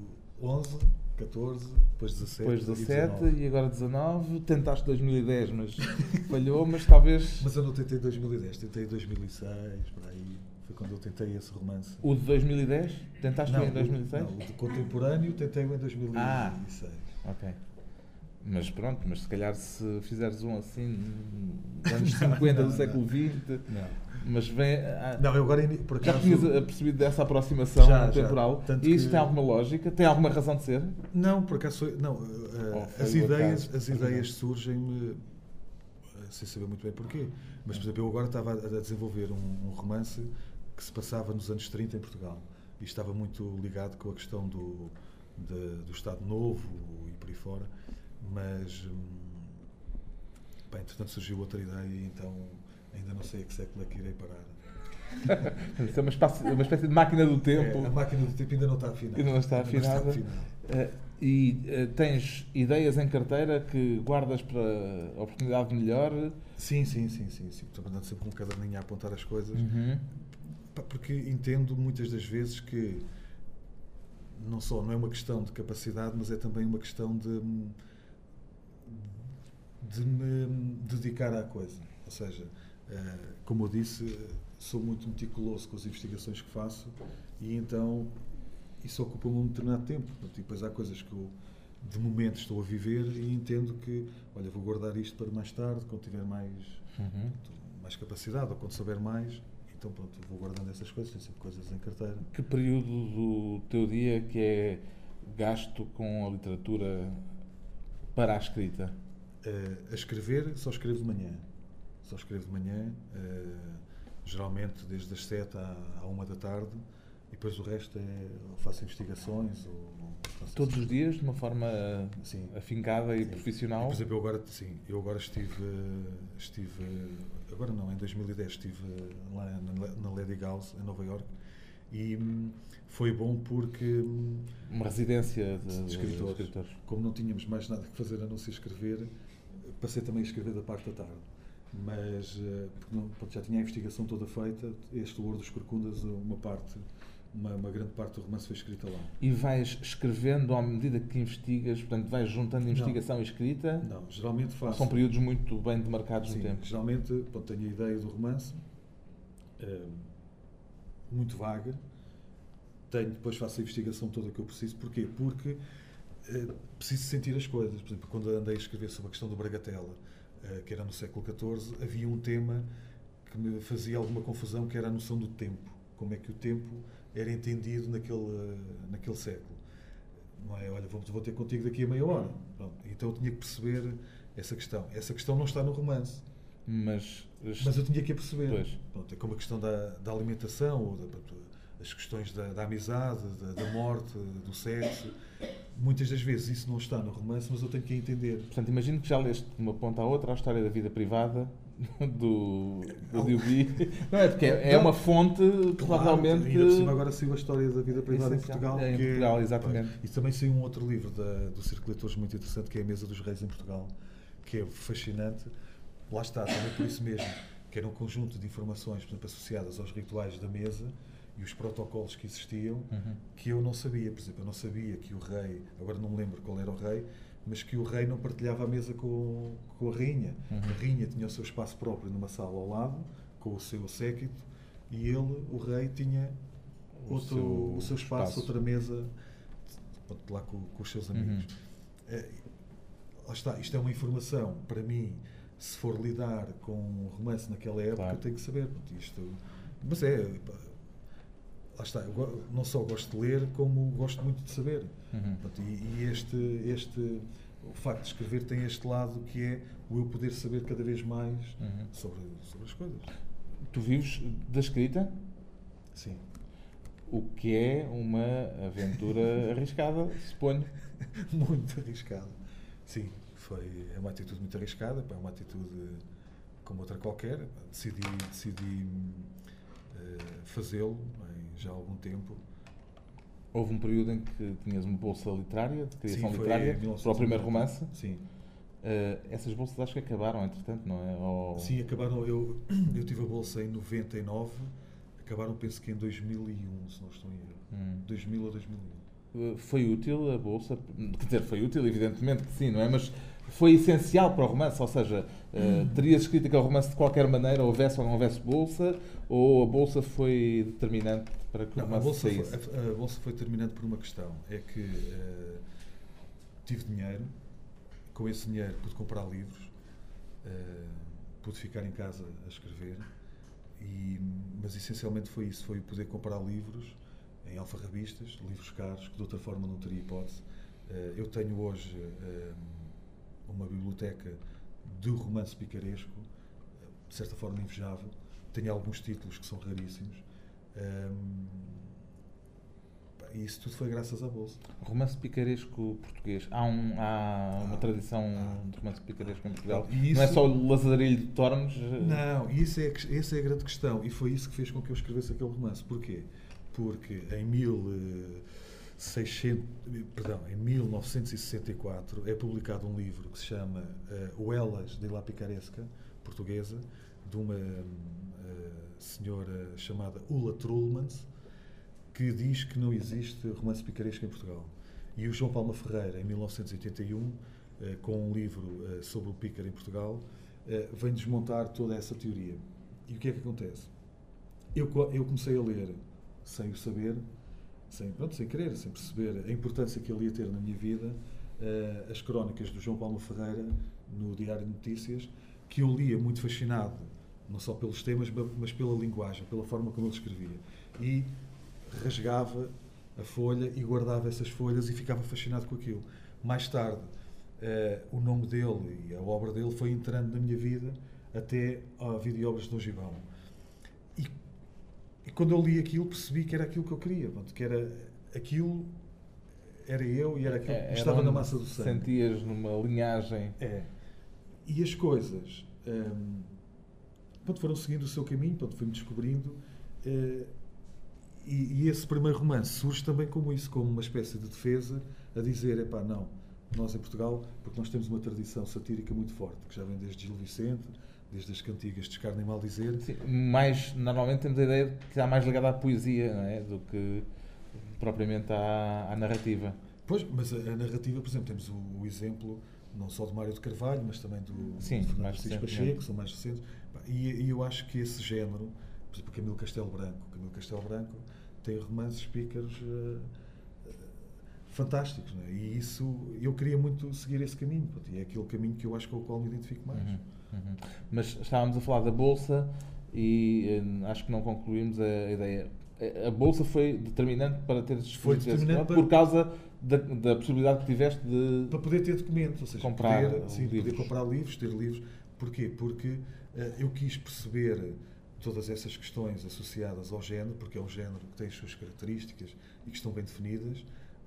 XI 14, depois 17. Depois 17 e, e agora 19. Tentaste 2010, mas falhou, mas talvez. Mas eu não tentei 2010, tentei 2006, por aí. Foi quando eu tentei esse romance. O de 2010? Tentaste não, em 2006? O, não, o de contemporâneo tentei em 2006. Ah, ok. Mas pronto, mas se calhar se fizeres um assim, anos 50 do século XX. Não. Mas vem. Ah, não, eu agora por acaso, Já tinhas percebido dessa aproximação já, temporal? Já, e isso que... tem alguma lógica? Tem alguma razão de ser? Não, por acaso. Não, uh, as ideias, as ideias surgem-me uh, sem saber muito bem porquê. Mas, por exemplo, eu agora estava a, desenvolver um, um, romance que se passava nos anos 30 em Portugal. E estava muito ligado com a questão do, de, do Estado Novo e por aí fora. Mas. Hum, bem, entretanto surgiu outra ideia e então Ainda não sei a que século é que irei parar. Isso é uma espécie, uma espécie de máquina do tempo. É, a máquina do tempo ainda não está afinada. Ainda não está afinada. Não está afinada. Uh, e uh, tens ideias em carteira que guardas para a oportunidade melhor? Sim, sim, sim, sim. sim. Estou andando sempre com um caderninho a apontar as coisas. Uhum. Porque entendo muitas das vezes que não só não é uma questão de capacidade, mas é também uma questão de, de me dedicar à coisa. Ou seja, como eu disse, sou muito meticuloso com as investigações que faço e então isso ocupa-me um determinado tempo. E depois há coisas que eu, de momento, estou a viver e entendo que, olha, vou guardar isto para mais tarde, quando tiver mais, uhum. mais capacidade ou quando souber mais. Então, pronto, vou guardando essas coisas, tenho sempre coisas em carteira. Que período do teu dia que é gasto com a literatura para a escrita? Uh, a escrever, só escrevo de manhã só escrevo de manhã, uh, geralmente desde as 7 à, à 1 da tarde, e depois o resto é faço investigações. Ou, faço Todos os dias, de uma forma sim. afincada e sim. profissional? por exemplo, eu agora, sim, eu agora estive, estive, agora não, em 2010 estive lá na, na Lady Gauss, em Nova York, e hum, foi bom porque. Hum, uma residência de, de, escritores. de, escritores. Como não tínhamos mais nada que fazer a não ser escrever, passei também a escrever da parte da tarde mas eh, já tinha a investigação toda feita. Este Ouro dos Corcundas, uma parte, uma, uma, grande parte do romance foi escrita lá. E vais escrevendo à medida que investigas, portanto, vais juntando investigação não, e escrita? Não, geralmente faço. São períodos muito bem demarcados sim, no tempo. Geralmente pronto, tenho a ideia do romance, é, muito vaga. Tenho, depois faço a investigação toda que eu preciso. Porquê? Porque é, preciso sentir as coisas. Por exemplo, quando andei a escrever sobre a questão do Bragatela, que era no século XIV, havia um tema que me fazia alguma confusão, que era a noção do tempo. Como é que o tempo era entendido naquele, naquele século. Não é, olha, vou ter contigo daqui a meia hora. Pronto. Então eu tinha que perceber essa questão. Essa questão não está no romance. Mas, mas eu tinha que a perceber. Pronto, é como a questão da, da alimentação, ou da, as questões da, da amizade, da, da, morte, do sexo. Muitas das vezes isso não está no romance, mas eu tenho que entender. Portanto, imagino que já leste de uma ponta à outra a história da vida privada do, do Diobi. Não é, porque é, é uma fonte provavelmente. Claro, cima agora saiu a história da vida privada em Portugal. É, em Portugal, exatamente. E também saiu um outro livro da, do Circo Leitores muito interessante, que é A Mesa dos Reis em Portugal, que é fascinante. Lá está, também por isso mesmo, que era um conjunto de informações, por exemplo, associadas aos rituais da mesa e os protocolos que existiam, uhum. que eu não sabia. Por exemplo, eu não sabia que o rei, agora não me lembro qual era o rei, mas que o rei não partilhava a mesa com, com a rainha. Uhum. A rainha tinha o seu espaço próprio numa sala ao lado, com o seu séquito, e ele, o rei, tinha o outro, seu, o seu espaço, espaço, outra mesa, lá com, com os seus amigos. Uhum. É, está, isto é uma informação, para mim, se for lidar com um romance naquela época, claro. eu tenho que saber. Isto, mas é, lá está, eu não só gosto de ler, como gosto muito de saber. Uhum. Portanto, e, e, este, este, o facto de escrever tem este lado que é o eu poder saber cada vez mais uhum. sobre, sobre as coisas. Tu vives da escrita? Sim. O que é uma aventura arriscada, suponho. muito arriscada. Sim, foi, é uma atitude muito arriscada, é uma atitude como outra qualquer. Decidi, decidi uh, fazê-lo já há algum tempo. Houve um período em que tinhas uma bolsa literária, de criação Sim, literária, para o primeiro romance. Sim. Uh, essas bolsas acho que acabaram, entretanto, não é? Ou... Sim, acabaram. Eu, eu tive a bolsa em 99, acabaram, penso que em 2001, se não estou em erro. Hum. 2000 ou 2001. Uh, foi útil a bolsa? Quer dizer, foi útil, evidentemente que sim, não é? Mas foi essencial para o romance? Ou seja, uh, terias escrito aquele romance de qualquer maneira, houvesse ou não houvesse bolsa? Ou a bolsa foi determinante para que o romance a bolsa? Foi, a, a, bolsa foi determinante por uma questão. É que uh, tive dinheiro, com esse dinheiro pude comprar livros, uh, pude ficar em casa a escrever, e, mas essencialmente foi isso, foi poder comprar livros em alfarrabistas, livros caros, que de outra forma não teria hipótese. eu tenho hoje uma biblioteca de romance picaresco, de certa forma invejável. Tenho alguns títulos que são raríssimos. E isso tudo foi graças à Bolsa. Romance picaresco português. Há, um, há uma ah, tradição ah, de romance picaresco em Portugal. Isso, não é só o Lazarilho de Tormes? Não, isso é, essa é a grande questão. E foi isso que fez com que eu escrevesse aquele romance. Porquê? Porque em mil. Uh, 600, perdão, em 1964 é publicado um livro que se chama uh, O Elas de La Picaresca, portuguesa, de uma uh, senhora chamada Ulla Trullmans, que diz que não existe romance picaresco em Portugal. E o João Palma Ferreira, em 1981, uh, eh, com um livro sobre o pícaro em Portugal, vem desmontar toda essa teoria. E o que é que acontece? Eu, eu comecei a ler sem o saber, sem, pronto, sem querer, sem perceber a importância que ele ia ter na minha vida, as crónicas do João Paulo Ferreira no Diário de Notícias, que eu lia muito fascinado, não só pelos temas, mas pela linguagem, pela forma como ele escrevia. E rasgava a folha e guardava essas folhas e ficava fascinado com aquilo. Mais tarde, uh, o nome dele e a obra dele foi entrando na minha vida até a vida e obras de Dom Gibão e quando eu li aquilo, percebi que era aquilo que eu queria, que era aquilo, era eu e era aquilo é, que estava na massa do sangue. Sentias numa linhagem. É. E as coisas hum, pronto, foram seguindo o seu caminho, pronto, fui-me descobrindo. Uh, e, e, esse primeiro romance surge também como isso, como uma espécie de defesa, a dizer: é pá, não, nós em Portugal, porque nós temos uma tradição satírica muito forte, que já vem desde Gil Vicente, desde as cantigas de Escarne e Maldizer. Sim, mais, normalmente temos a ideia de que está mais ligada à poesia é? do que propriamente à, à narrativa. Pois, mas a, a, narrativa, por exemplo, temos o, o, exemplo não só do Mário de Carvalho, mas também do, Sim, do Francisco Pacheco, que são mais recentes. E, e, eu acho que esse género, por exemplo, Camilo Castelo Branco, Camilo Castelo Branco tem romances pícaros uh, uh, fantásticos, é? e isso, eu queria muito seguir esse caminho, e é aquele caminho que eu acho com o qual me identifico mais. Uhum. Uhum. Mas estávamos a falar da Bolsa e uh, acho que não concluímos a, a, ideia. A Bolsa foi determinante para teres foi determinante para... por causa da, da, possibilidade que tiveste de para poder ter documentos, ou seja, comprar poder, sim, livros. poder comprar livros, ter livros. Porquê? Porque eu quis perceber todas essas questões associadas ao género, porque é um género que tem as suas características e que estão bem definidas.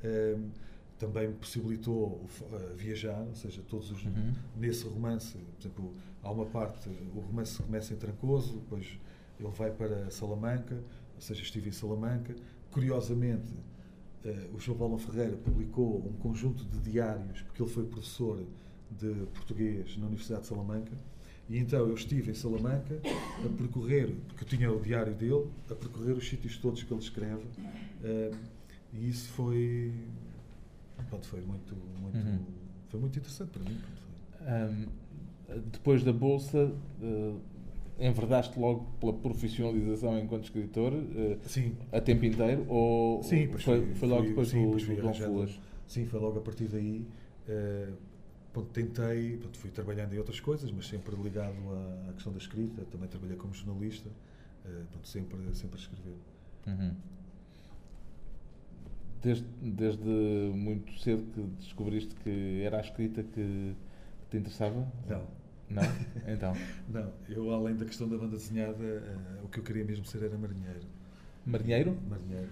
Uh, também possibilitou uh, viajar, ou seja, todos os, uhum. nesse romance, por exemplo, há uma parte, o romance começa em Trancoso, depois ele vai para Salamanca, ou seja, estive em Salamanca. Curiosamente, uh, o João Paulo Ferreira publicou um conjunto de diários, porque ele foi professor de português na Universidade de Salamanca, e então eu estive em Salamanca a percorrer, porque eu tinha o diário dele, a percorrer os sítios todos que ele escreve, uh, e isso foi Pronto, foi muito, muito, uhum. foi muito interessante para mim. Um, depois da Bolsa, uh, enverdaste logo pela profissionalização enquanto escritor uh, sim. a tempo inteiro? Ou sim, foi, foi, foi logo depois sim, do, do Dom Fulas? Sim, foi logo a partir daí. Uh, pronto, tentei, pronto, fui trabalhando em outras coisas, mas sempre ligado à, à questão da escrita. Também trabalhei como jornalista, uh, pronto, sempre, sempre a escrever. Uhum. Desde, desde muito cedo que descobriste que era a escrita que, te interessava? Não. Não? Então? não. Eu, além da questão da banda desenhada, uh, o que eu queria mesmo ser era marinheiro. Marinheiro? Marinheiro.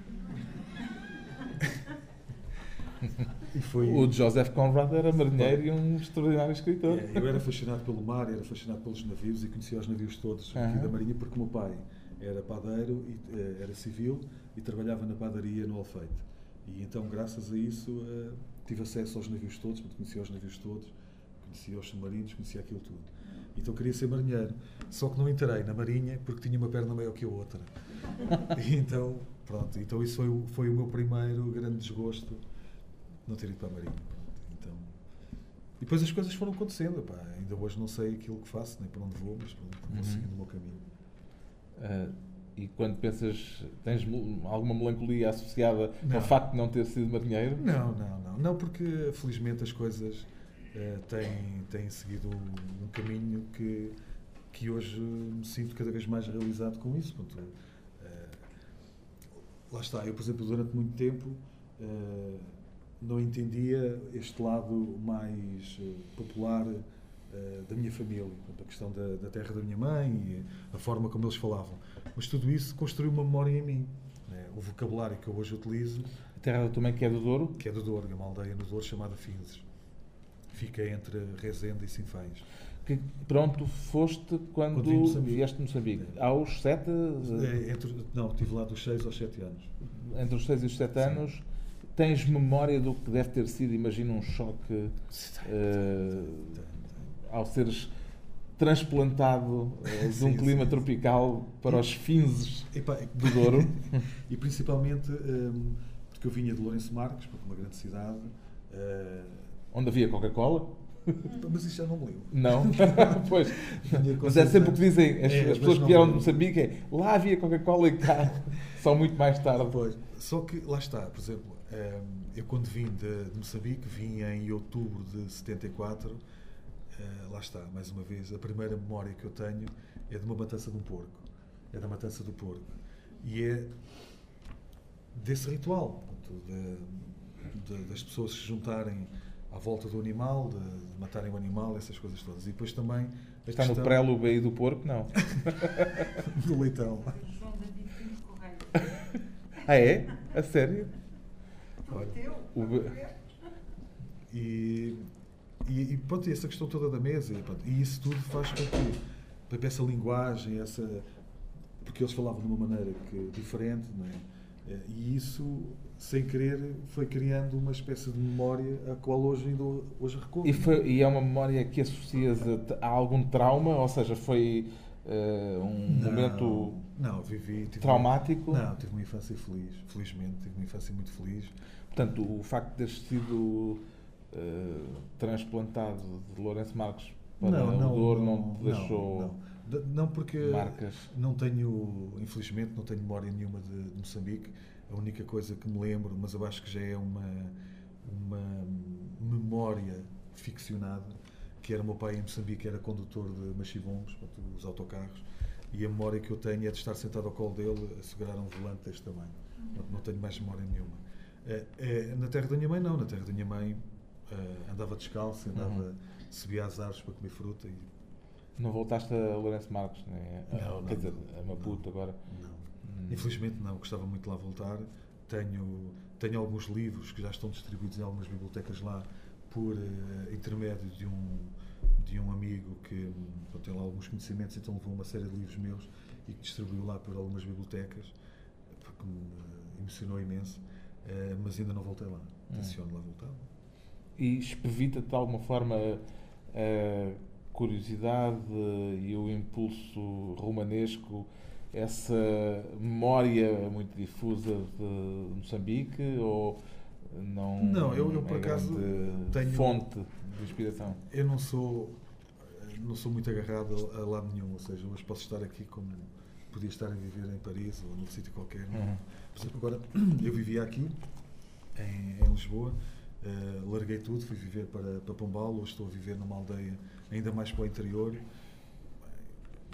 e foi... O Joseph Conrad era marinheiro e um extraordinário escritor. É, eu era fascinado pelo mar, era fascinado pelos navios e conhecia os navios todos aqui da Marinha porque o meu pai era padeiro, e, uh, era civil e trabalhava na padaria no Alfeite. E então, graças a isso, uh, tive acesso aos navios todos, conhecia os navios todos, conhecia os submarinos, conhecia aquilo tudo. Então queria ser marinheiro. Só que não entrei na marinha porque tinha uma perna maior que a outra. E então, pronto, então isso foi, foi o meu primeiro grande desgosto, não ter ido para a marinha. Então, e depois as coisas foram acontecendo. Pá. Ainda hoje não sei aquilo que faço, nem para onde vou, mas pronto, vou uhum. seguindo o meu caminho. Uh, e quando pensas, tens alguma melancolia associada não. ao facto de não ter sido marinheiro? Não, não, não. Não, porque felizmente as coisas uh, têm, têm seguido um caminho que, que hoje me sinto cada vez mais realizado com isso. Portanto, uh, lá está, eu, por exemplo, durante muito tempo uh, não entendia este lado mais popular da minha família, a questão da, da, terra da minha mãe e a forma como eles falavam. Mas tudo isso construiu uma memória em mim. Né? O vocabulário que eu hoje utilizo. A terra da tua mãe que é do Douro? Que é do Douro, é uma aldeia no Douro chamada Finzes. Fica entre Rezende e Sinfães. Que, pronto, foste quando, quando Moçambique. vieste de Moçambique? É. Aos sete? É, entre, não, estive lá dos seis aos sete anos. Entre os seis e os sete Sim. anos, tens memória do que deve ter sido, imagina, um choque uh, ao seres transplantado uh, de um sim, clima sim. tropical para os finzes epa, do Douro. e principalmente um, ehm, porque eu vinha de Lourenço Marques, uma grande cidade. Uh, Onde havia Coca-Cola? Mas isso já não me lembro. Não? pois. Mas é sempre o que dizem as, é, as pessoas que vieram de Moçambique é lá havia Coca-Cola e cá só muito mais tarde. Pois. Só que lá está, por exemplo, eu quando vim de, de Moçambique, vim em outubro de 74 Uh, lá está, mais uma vez, a primeira memória que eu tenho é de uma matança de um porco. É da matança do porco. E é desse ritual, de, de, das pessoas se juntarem à volta do animal, de, de, matarem o animal, essas coisas todas. E depois também. Está questão... no prélubo aí do porco? Não. do leitão. ah, é? A sério? O... E e, e pronto, essa questão toda da mesa, e, pronto, e isso tudo faz com que, para essa linguagem, essa, porque eles falavam de uma maneira que, diferente, não é? Eh, e isso, sem querer, foi criando uma espécie de memória a qual hoje ainda hoje recorro. E, foi, e é uma memória que associas a, a algum trauma? Ou seja, foi uh, um não, momento não, vivi, traumático? Uma, não, tive uma infância feliz, felizmente, tive uma infância muito feliz. Portanto, o facto de teres sido eh, transplantado de Lourenço Marques para não, não, o Douro não, não te deixou não, não. não, porque marcas? não tenho, infelizmente, não tenho memória nenhuma de, de, Moçambique. A única coisa que me lembro, mas eu acho que já é uma, uma memória ficcionada, que era o meu pai em Moçambique, era condutor de machibombos, os autocarros, e a memória que eu tenho é de estar sentado ao colo dele a segurar um volante deste tamanho. Não tenho mais memória nenhuma. É, é, na terra da minha mãe, não. Na terra da minha mãe, uh, andava descalço, andava, uhum. subia às árvores para comer fruta. E... Não voltaste a Lourenço Marques, né? não, quer dizer, a Maputo agora? Não. Hum. Infelizmente não, gostava muito de lá voltar. Tenho, tenho alguns livros que já estão distribuídos em algumas bibliotecas lá por uh, intermédio de um, de um amigo que pronto, tem lá alguns conhecimentos, então levou uma série de livros meus e que distribuiu lá por algumas bibliotecas, que me emocionou imenso, uh, mas ainda não voltei lá. Hum. Tenciono lá voltar. E espevita-te de alguma forma a curiosidade e o impulso romanesco, essa memória muito difusa de Moçambique ou não, não eu, eu por é acaso tenho fonte de inspiração? Eu não sou não sou muito agarrado a lado nenhum, ou seja, hoje posso estar aqui como podia estar a viver em Paris ou num sítio qualquer. Uhum. Por exemplo, agora eu vivia aqui em, em Lisboa Uh, larguei tudo, fui viver para, para Pombal, hoje estou a viver numa aldeia ainda mais para o interior.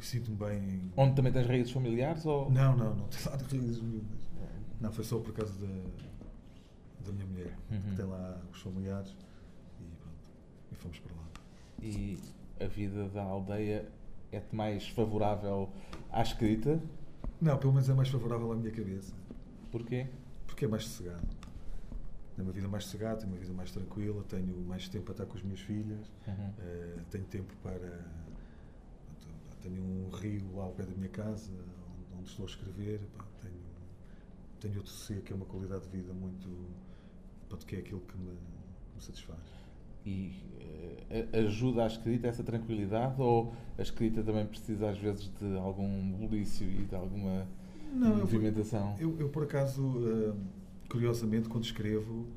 Sinto-me bem. Onde também tens raízes familiares? Ou... Não, não, não tenho nada de raízes nenhumas. Não, foi só por causa da, da minha mulher, uhum. que tem lá os familiares fomos para lá. E a vida da aldeia é-te mais favorável à escrita? Não, pelo menos é mais favorável à minha cabeça. Porquê? Porque é mais sossegado tenho uma vida mais sossegada, tenho uma vida mais tranquila, tenho mais tempo para estar com as minhas filhas, uhum. uh, tenho tempo para. Tenho um rio lá ao pé da minha casa, onde, estou a escrever, pá, tenho, tenho outro sossego, que é uma qualidade de vida muito. Pá, que é aquilo que me, me satisfaz. E uh, ajuda a escrita essa tranquilidade ou a escrita também precisa às vezes de algum bulício e de alguma Não, movimentação? Eu, eu, eu, por acaso. Uh, curiosamente, quando escrevo,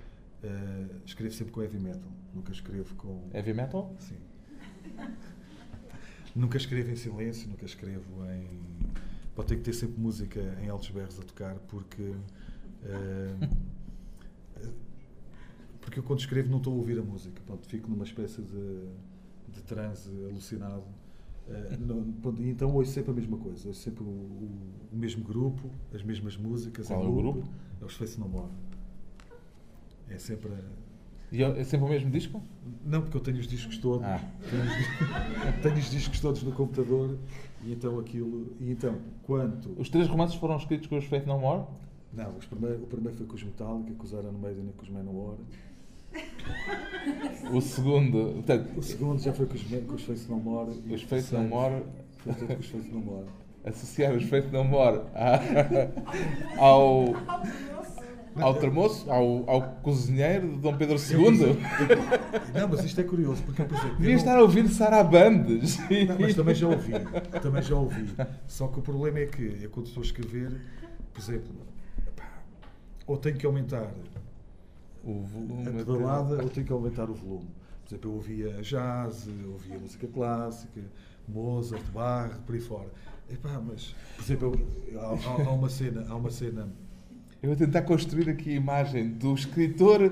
uh, escrevo sempre com heavy metal. Nunca escrevo com. Heavy metal? Sim. nunca escrevo em silêncio, nunca escrevo em. Pode ter que ter sempre música em altos berros a tocar, porque. Porque eu, quando escrevo, não estou a ouvir a música. Pronto, fico numa espécie de, de transe alucinado. Uh, não, então ouço sempre a mesma coisa, ouço sempre o, o, o mesmo grupo, as mesmas músicas. Qual é o grupo? É os Face No More. É sempre. E é, é sempre o mesmo disco? Não, porque eu tenho os discos todos. Ah. Tenho, os, tenho, os, discos todos no computador e então aquilo. E então, quanto. Os três romances foram escritos com os Faith No More? Não, o primeiro foi com os Metallica, com os Iron Maiden e com os Manowar. O segundo. Portanto, o segundo já foi com os, com os Face No More. Os Face No More. Foi com os Face No More. Associar os Face No More ao ao termoço, ao, ao cozinheiro de Dom Pedro II. Não, mas isto é curioso, porque eu pensei. Devia estar a ouvir Sarabandes. Não, mas também já ouvi. Também já ouvi. Só que o problema é que eu, quando estou a escrever, por exemplo, ou tenho que aumentar o volume, a pedalada, ou tenho que aumentar o volume. Por exemplo, eu ouvia jazz, ouvia música clássica, Mozart, Bach, por aí fora. Epá, mas, por exemplo, há, há, uma cena, há uma cena eu vou tentar construir aqui a imagem do escritor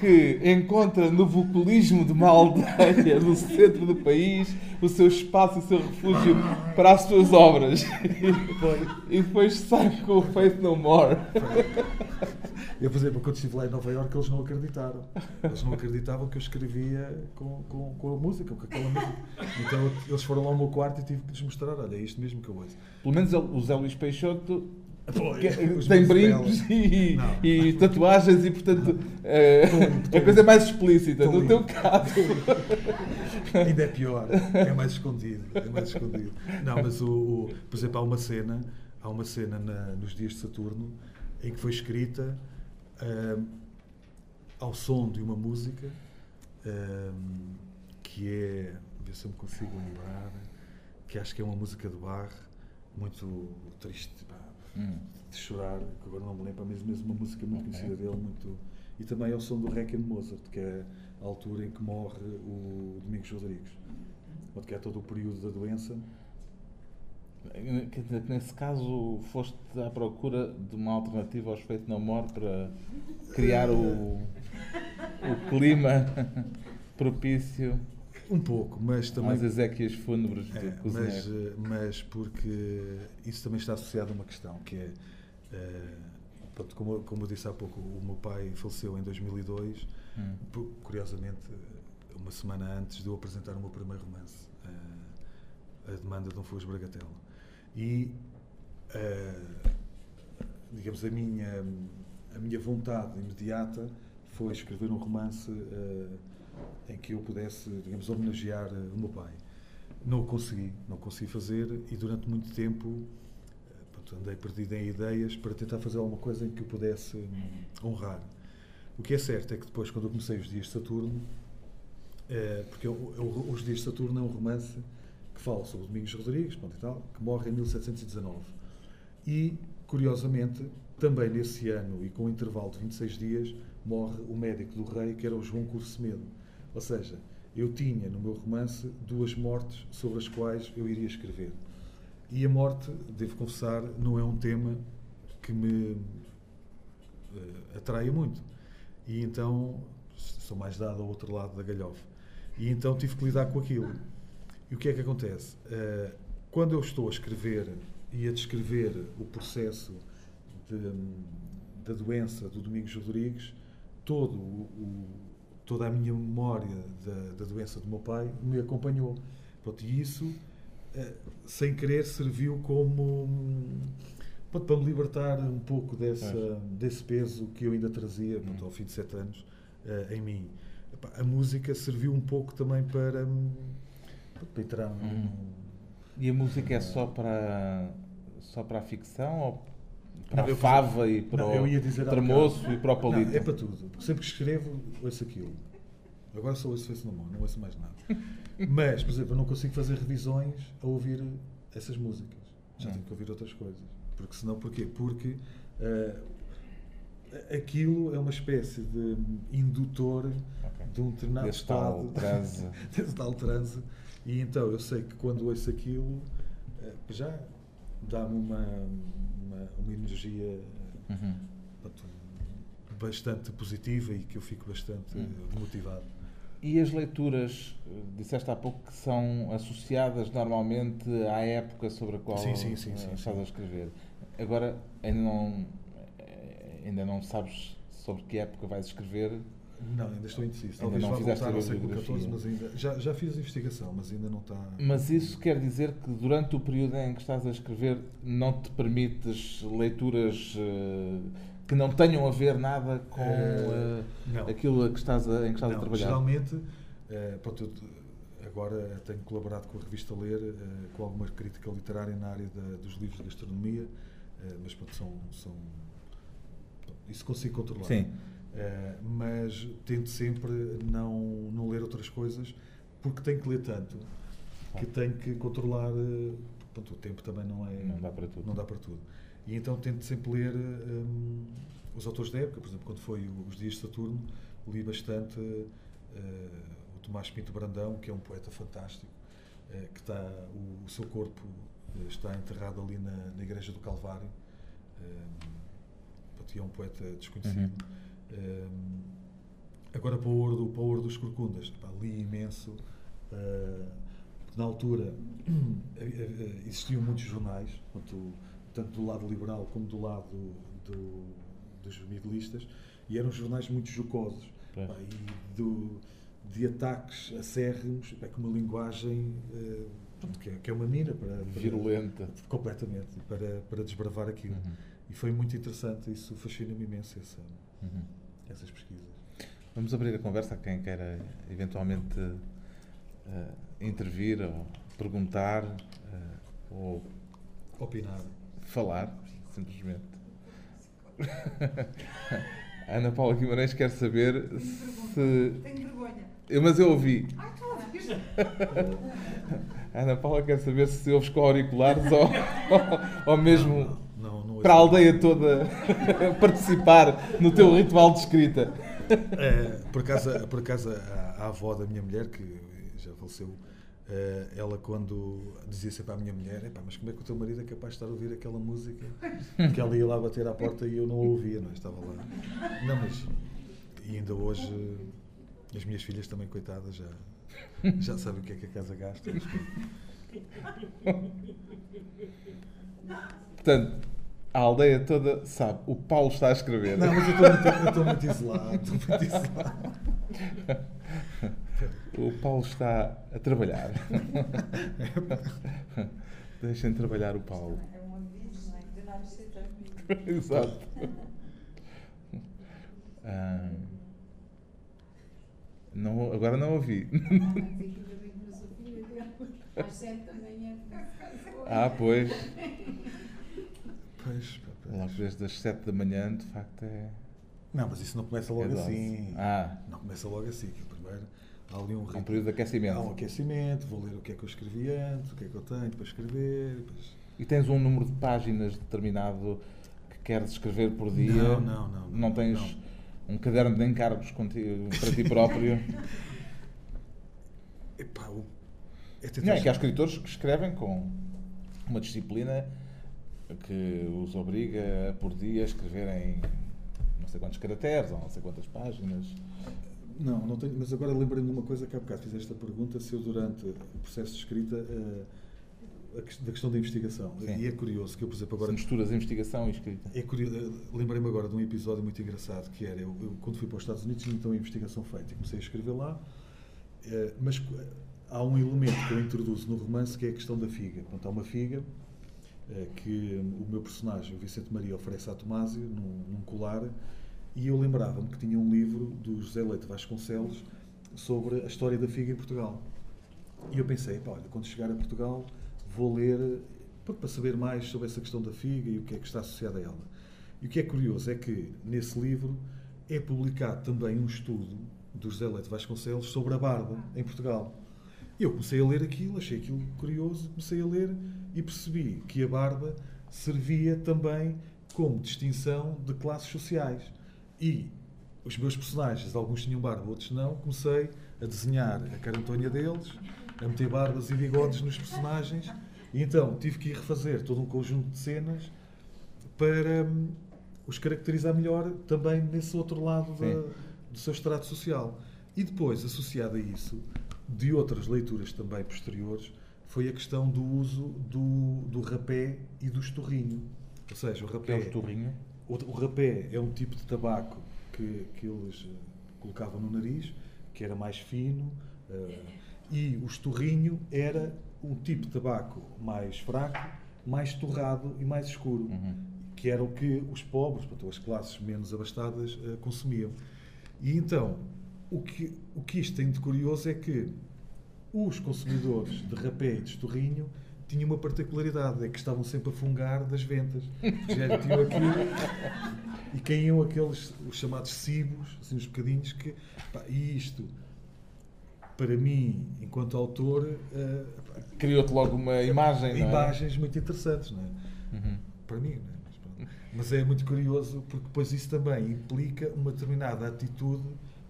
que encontra no vocalismo de uma aldeia no centro do país o seu espaço, o seu refúgio para as suas obras. E depois sai com o Faith No More. Eu, por exemplo, quando estive lá em Nova Iorque, eles não acreditaram. Eles não acreditavam que eu escrevia com, com, com a música, com aquela música. Então eles foram lá ao meu quarto e tive que lhes mostrar: olha, é isto mesmo que eu ouço. Pelo menos o Zé Luís Peixoto Pois, tem brincos e, e, tatuagens e, portanto, é, a coisa é mais explícita. no teu caso. Ainda é pior. É mais escondido. É mais escondido. Não, mas, o, o por exemplo, há uma cena, há uma cena na, nos dias de Saturno em que foi escrita um, ao som de uma música um, que é, ver se eu me consigo lembrar, que acho que é uma música de bar muito triste, hum. de chorar, que agora não me lembro, mas mesmo uma música muito okay. conhecida dele, muito. E também é o som do Requiem Mozart, que é a altura em que morre o Domingos Rodrigues. que é todo o período da doença. Nesse caso, foste à procura de uma alternativa aos Faith No More para criar o, o clima propício. Um pouco, mas também. As Ezequias fúnebres é, mas, eh, mas porque isso também está associado a uma questão, que é. Uh, pronto, como, como eu disse há pouco, o meu pai faleceu em 2002. Hum. Curiosamente, uma semana antes de eu apresentar o meu primeiro romance, uh, A Demanda de um Fuas Bragatela. E. Uh, digamos, a minha, a minha vontade imediata foi escrever um romance em que eu pudesse, digamos, homenagear o meu pai. Não o consegui, não consegui fazer e durante muito tempo pronto, andei perdido em ideias para tentar fazer alguma coisa em que eu pudesse hum, honrar. O que é certo é que depois, quando eu comecei os Dias de Saturno, porque eu, eu, Os Dias de Saturno é um romance que fala sobre Domingos Rodrigues, pronto, e tal, que morre em 1719. E, curiosamente, também nesse ano e com um intervalo de 26 dias, morre o médico do rei, que era o João Cursemedo. Ou seja, eu tinha no meu romance duas mortes sobre as quais eu iria escrever. E a morte, devo confessar, não é um tema que me uh, atraia muito. E então sou mais dado ao outro lado da galhofa. E então tive que lidar com aquilo. E o que é que acontece? Uh, quando eu estou a escrever e a descrever o processo de, da doença do Domingos Rodrigues, todo o, toda a minha memória da, da, doença do meu pai me acompanhou. Pronto, e isso, uh, sem querer, serviu como. Pronto, para me libertar um pouco dessa, é. desse peso que eu ainda trazia pronto, ao fim de sete anos uh, em mim a música serviu um pouco também para, hum, hum. E a música é só para só para a ficção ou para não, a fava e para não, o tremoço e para o palito? Não, é para tudo. Porque sempre que escrevo, ouço aquilo. Agora só ouço Face No More, não ouço mais nada. Mas, por exemplo, eu não consigo fazer revisões a ouvir essas músicas. Já hum. tenho que ouvir outras coisas. Porque senão, porquê? Porque uh, aquilo é uma espécie de indutor okay. de um determinado estado. Desse tal transe. E então eu sei que quando ouço aquilo, eh, já dá-me uma, uma, uma, energia uhum. bastante positiva e que eu fico bastante uhum. motivado. E as leituras, disseste há pouco que são associadas normalmente à época sobre a qual sim, sim, sim, sim, estás a escrever. Agora ainda não ainda não sabes sobre que época vais escrever? Não, ainda estou indeciso. Talvez ainda não vá voltar ao século XIV, mas ainda... Já, já fiz a investigação, mas ainda não está... Mas isso quer dizer que durante o período em que estás a escrever não te permites leituras uh, que não tenham a ver nada com uh, aquilo que estás a, em que estás não, a trabalhar? geralmente, pronto, agora tenho colaborado com a revista Ler, com alguma crítica literária na área da, dos livros de gastronomia, mas pronto, são, são isso consigo controlar. Sim. Uh, mas tento sempre não, não ler outras coisas porque tenho que ler tanto que tenho que controlar. Uh, pronto, o tempo também não é. Não dá para tudo. Não dá para tudo. E então tento sempre ler um, os autores da época. Por exemplo, quando foi Os Dias de Saturno, li bastante uh, o Tomás Pinto Brandão, que é um poeta fantástico, que está. O, o, seu corpo está enterrado ali na, na Igreja do Calvário que é um poeta desconhecido. Uhum. Um, agora para o Ouro, para o Ouro dos Corcundas, pá, li imenso. Uh, na altura existiam muitos jornais, tanto, tanto, do lado liberal como do lado do, dos miguelistas, e eram jornais muito jocosos. É. Pá, e do, de ataques acérrimos, pá, com uma linguagem uh, que, é, que, é, uma mira para, para virulenta completamente para, para desbravar aquilo. Uhum. E foi muito interessante, isso fascina-me imenso essa, uhum. Essas pesquisas. Vamos abrir a conversa a quem queira eventualmente uh, intervir ou perguntar uh, ou opinar. Falar, simplesmente. Ana Paula Guimarães quer saber Tenho se. Tenho vergonha. Eu, mas eu ouvi. Ai, tu ouviste? Ana Paula quer saber se ouves com auriculares ou, ou, ou mesmo. Para a aldeia toda participar no teu ritual de escrita. É, por acaso, por acaso a, a, avó da minha mulher, que já faleceu, é, ela quando dizia sempre à minha mulher, mas como é que o teu marido é capaz de estar a ouvir aquela música? Que ela ia lá bater à porta e eu não a ouvia, não é? estava lá. Não, mas e ainda hoje as minhas filhas também, coitadas, já, já sabem o que é que a casa gasta. Portanto, a aldeia toda sabe, o Paulo está a escrever. Não, mas eu estou muito, estou muito isolado. Estou muito isolado. O Paulo está a trabalhar. Deixem trabalhar o Paulo. É um aviso, não é? De não ser Exato. Ah, não, agora não ouvi. Às sete da manhã. Ah, pois. Pois, pois. Logo desde as 7 da manhã, de facto, é. Não, mas isso não começa logo é assim. Ah, Não começa logo assim. que Primeiro há ali um um período de aquecimento. Há um aquecimento, vou ler o que é que eu escrevi antes, o que é que eu tenho para escrever. depois- E tens um número de páginas determinado que queres escrever por dia? Não, não, não, Não não, tens um caderno de encargos contigo, para ti próprio? Epá, o- é tentar- Não, é que há escritores que escrevem com uma disciplina que os obriga a, por dia a escreverem não sei quantos caracteres ou não sei quantas páginas. Não, não tenho, mas agora lembrei-me de uma coisa que há bocado fizeste a pergunta se eu durante o processo de escrita ques- da questão da investigação. Sim. E é curioso que eu, por exemplo, Se agora misturas investigação e escrita. É curioso, eh, lembrei-me agora de um episódio muito engraçado que era eu, eu, quando fui para os Estados Unidos tinha então a investigação feita e comecei a escrever lá, eh, mas há um elemento que eu introduzo no romance que é a questão da figa. Portanto, há uma figa que o meu personagem, o Vicente Maria, oferece à Tomásio num, num colar e eu lembrava-me que tinha um livro do José Leite Vasconcelos sobre a história da figa em Portugal. E eu pensei, pá, olha, quando chegar a Portugal vou ler para saber mais sobre essa questão da figa e o que é que está associado a ela. E o que é curioso é que nesse livro é publicado também um estudo do José Leite Vasconcelos sobre a barba em Portugal. E eu comecei a ler aquilo, achei aquilo curioso, comecei a ler e percebi que a barba servia também como distinção de classes sociais. E os meus personagens, alguns tinham barba, outros não, comecei a desenhar a carantonha deles, a meter barbas e bigodes nos personagens, e então tive que ir refazer todo um conjunto de cenas para hum, os caracterizar melhor também nesse outro lado da- do seu extrato social. E depois, associado a isso, de outras leituras também posteriores, foi a questão do uso do, do rapé e do estorrinho. Ou seja, o Que é rapé, o esturrinho. o, o rapé é um tipo de tabaco que, que eles eh, colocavam no nariz, que era mais fino, eh, e o estorrinho era um tipo de tabaco mais fraco, mais torrado e mais escuro, Uhum. que era o que os pobres, portanto, as classes menos abastadas, eh, consumiam. E então, o que, o que isto tem de curioso é que os consumidores de rapé e de estorrinho tinham uma particularidade, é que estavam sempre a fungar das ventas. Já tinham aquilo e caíam aqueles, os chamados cibos, assim, os bocadinhos que... pá, e isto, para mim, enquanto autor, pá, Criou-te logo uma imagem, não é? imagens muito interessantes, não é? Uhum. Para mim, não é? Mas. Mas é muito curioso porque depois isso também implica uma determinada atitude,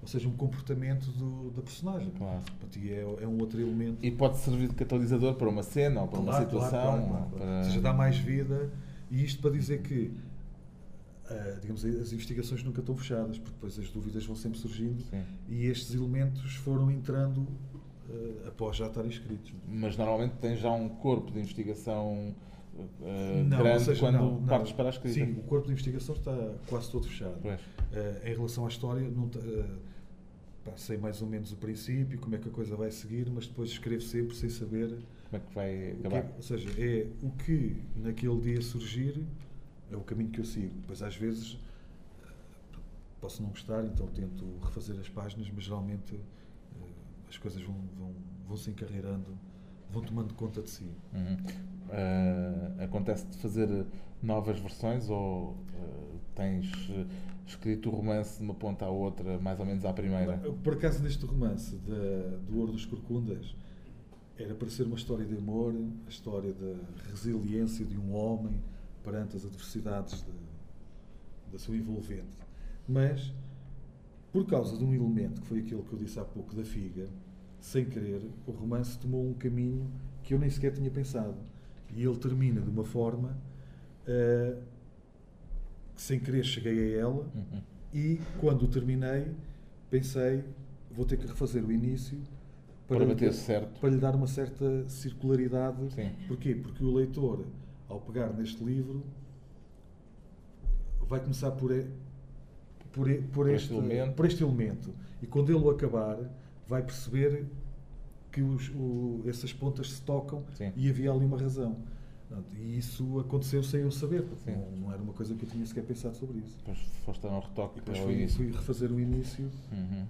ou seja, um comportamento do, da personagem. Claro. Portanto, e é, é um outro elemento. E pode servir de catalisador para uma cena ou para uma Claro, situação. claro, claro, ou claro, para- Ou seja, dá mais vida. E isto para dizer que, ah, digamos, as investigações nunca estão fechadas, porque depois as dúvidas vão sempre surgindo Sim. e estes elementos foram entrando ah, após já estarem escritos. Mas normalmente tens já um corpo de investigação eh, Não, grande ou seja, quando não, não. partes para a escrita. Sim, o corpo de investigação está quase todo fechado. Eh, em relação à história, não, eh, pá, sei mais ou menos o princípio, como é que a coisa vai seguir, mas depois escrevo sempre sem saber. Como é que vai que acabar? é- ou seja, é o que naquele dia surgir, é o caminho que eu sigo. Depois, às vezes, posso não gostar, então tento refazer as páginas, mas geralmente as coisas vão, vão, vão se encarreirando, vão tomando conta de si. Uhum. Eh, acontece de fazer novas versões ou eh, tens eh, escrito o romance de uma ponta à outra, mais ou menos à primeira? Por acaso, neste romance da- do Ouro dos Corcundas, era para ser uma história de amor, a história da resiliência de um homem perante as adversidades da- da sua envolvente. Mas, por causa de um elemento, que foi aquele que eu disse há pouco, da figa, sem querer, o romance tomou um caminho que eu nem sequer tinha pensado. E ele termina de uma forma eh, que, sem querer, cheguei a ela. Uhum. E quando terminei, pensei, vou ter que refazer o início Para lhe- bater certo. para lhe dar uma certa circularidade. Sim. Porquê? Porque o leitor, ao pegar neste livro, vai começar por, por, por Por este, este elemento. por este elemento. E quando ele o acabar, vai perceber que os- o- essas pontas se tocam Sim. e havia ali uma razão. E isso aconteceu sem eu saber, porque não, não era uma coisa que eu tinha sequer pensado sobre isso. Depois foste a um retoque E depois fui, fui refazer o início. Uhum.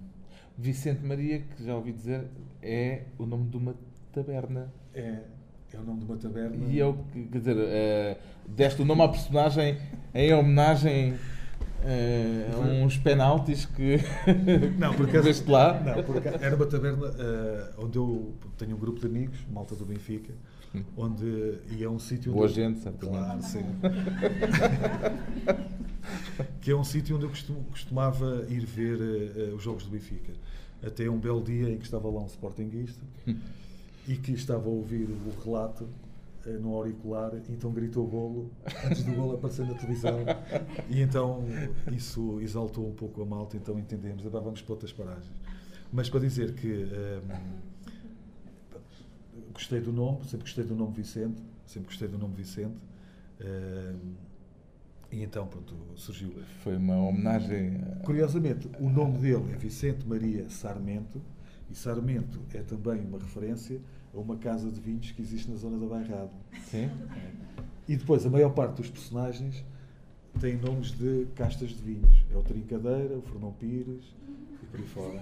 Vicente Maria, que já ouvi dizer, é o nome de uma taberna. É, é o nome de uma taberna. E eu, que- quer dizer, eh, deste o nome à personagem em homenagem a uns penaltis que Não, por acaso- deste lá. Não, porque era uma taberna eh, onde eu tenho um grupo de amigos, malta do Benfica, onde e é um sítio onde Boa eu- gente, certamente. Claro, sim. que é um sítio onde eu costumava ir ver eh, os jogos do Benfica. Até um belo dia em que estava lá um sportinguista e que estava a ouvir o relato no auricular, então gritou golo antes do golo aparecer na televisão. E então isso exaltou um pouco a malta, então entendemos, agora vamos para outras paragens. Mas para dizer que ehm, gostei do nome, sempre gostei do nome Vicente, sempre gostei do nome Vicente. ehm, e então, pronto, surgiu. Foi uma homenagem. a- Curiosamente, o nome dele é Vicente Maria Sarmento, e Sarmento é também uma referência a uma casa de vinhos que existe na zona da Bairrada. Sim? E depois, a maior parte dos personagens têm nomes de castas de vinhos. É o Trincadeira, o Fernão Pires e por aí fora.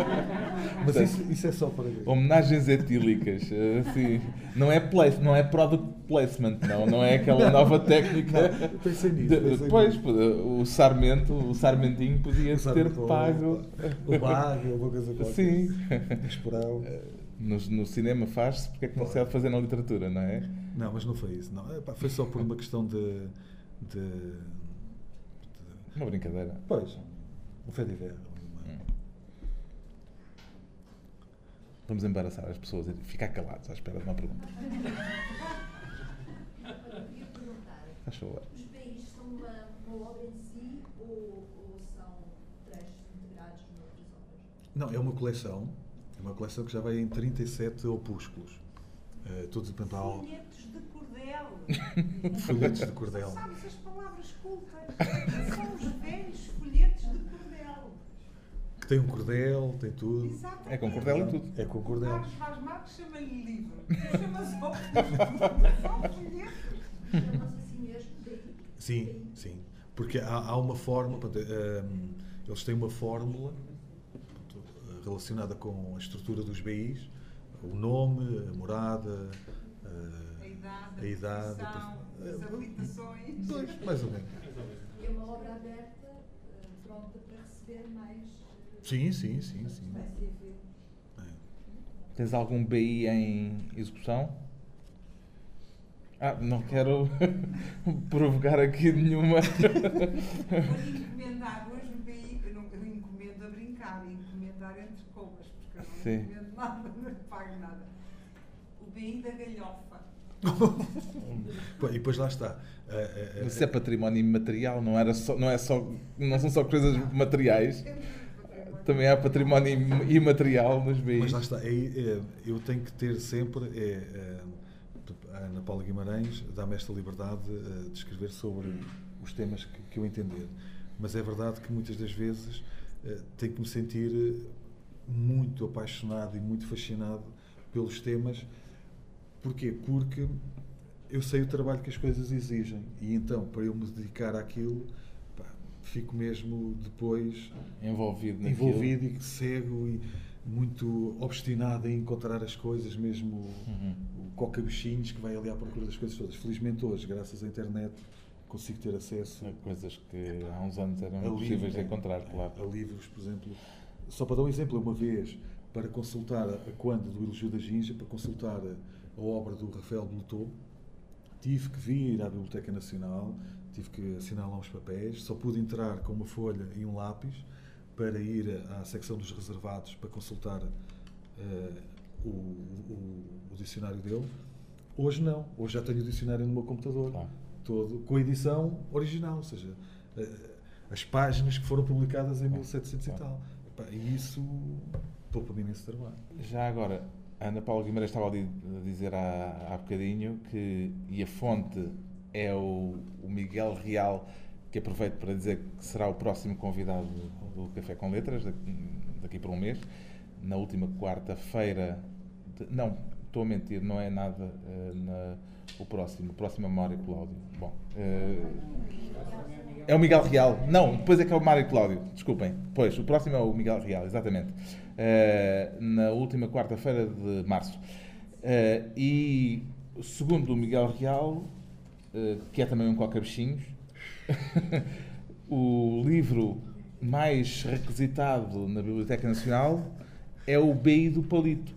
Mas isso, isso é só para ver. Homenagens etílicas. eh, Assim, não, é place, não é product placement, não. Não é aquela nova técnica. Não, eu pensei nisso, De- pensei Depois, nisso. o Sarmento, o Sarmentinho podia Sabe, ter o- pago. O Bago, alguma coisa qualquer. Sim. O Esporão. No, no cinema faz-se, porque é que não se deve fazer na literatura, não é? Não, mas não foi isso. Não. Epá, Foi só por uma questão de. de, de Uma brincadeira. pois, um fé de ver. Vamos embaraçar as pessoas e ficar calados à espera de uma pergunta. Eu queria perguntar, Faz favor. os BIs são uma, uma obra em si ou, ou são trechos integrados noutras obras? Não, é uma coleção. É uma coleção que já vai em 37 opúsculos. Eh, todos portanto, há al- Folhetos de cordel. folhetos de cordel. Sabes as palavras cultas? São os velhos folhetos de cordel. Que tem um cordel, tem tudo. Exatamente. É com cordel e tudo. É com O cordel. Carlos Vaz Marques chama-lhe livro. Tu chamas só folhetos. São folhetos. Chamam-se assim mesmo? Sim, sim. Porque há, há uma forma, portanto, ehm, eles têm uma fórmula relacionada com a estrutura dos BIs, o nome, a morada, A eh, idade, a idade, as habilitações. Pois, mais ou menos. E é uma obra aberta, eh, pronta para receber mais. eh, Sim, sim, sim, sim. É. Tens algum BI em execução? Ah, não quero provocar aqui nenhuma. Vou-lhe encomendar hoje o BI, eu, não, eu encomendo a brincar, e encomendar entre comas, eu não Sim. encomendo nada, não pago nada. O BI da galhofa. E depois lá está. Eh, eh, Isso é património imaterial, não, era só, não, é só, não são só coisas materiais. Também há património im- imaterial nos BIs. Mas lá está, é, é, eu tenho que ter sempre. É, é, a Ana Paula Guimarães dá-me esta liberdade eh, de escrever sobre os temas que, que eu entender. Mas é verdade que muitas das vezes eh, tenho que me sentir eh, muito apaixonado e muito fascinado pelos temas. Porquê? Porque eu sei o trabalho que as coisas exigem e então, para eu me dedicar àquilo, pá, fico mesmo depois Envolvido naquilo. envolvido e cego e muito obstinado em encontrar as coisas, mesmo Uhum. o coca-bichinhos que vai ali à procura das coisas todas. Felizmente hoje, graças à internet, consigo ter acesso Coisas que há uns anos eram a impossíveis livros, de encontrar, claro. a livros, por exemplo. Só para dar um exemplo, uma vez, para consultar a quando do Elogio da Ginja, para consultar a, a obra do Rafael Blutot, tive que vir à Biblioteca Nacional, tive que assinar lá uns papéis, só pude entrar com uma folha e um lápis para ir à secção dos reservados para consultar eh, o, o- o dicionário dele. Hoje não, hoje já tenho o dicionário no meu computador, Claro. todo, com a edição original, ou seja, eh, as páginas que foram publicadas em 1700 e tal. Epá, E isso poupa-me imenso trabalho. Já agora, a Ana Paula Guimarães estava a dizer há, há bocadinho que e a fonte é o, o Miguel Real, que aproveito para dizer que será o próximo convidado do Café com Letras, daqui, daqui um mês, na última quarta-feira, não, estou a mentir, não é nada uh, na, o próximo. O próximo é Mário Cláudio. Bom, uh, é o Miguel Real. Não, depois é que é o Mário Cláudio. Desculpem. Pois, o próximo é o Miguel Real, exatamente. Uh, na última quarta-feira de março. e segundo o Miguel Real, que é também um coca-bichinhos, o livro mais requisitado na Biblioteca Nacional é o BI do palito.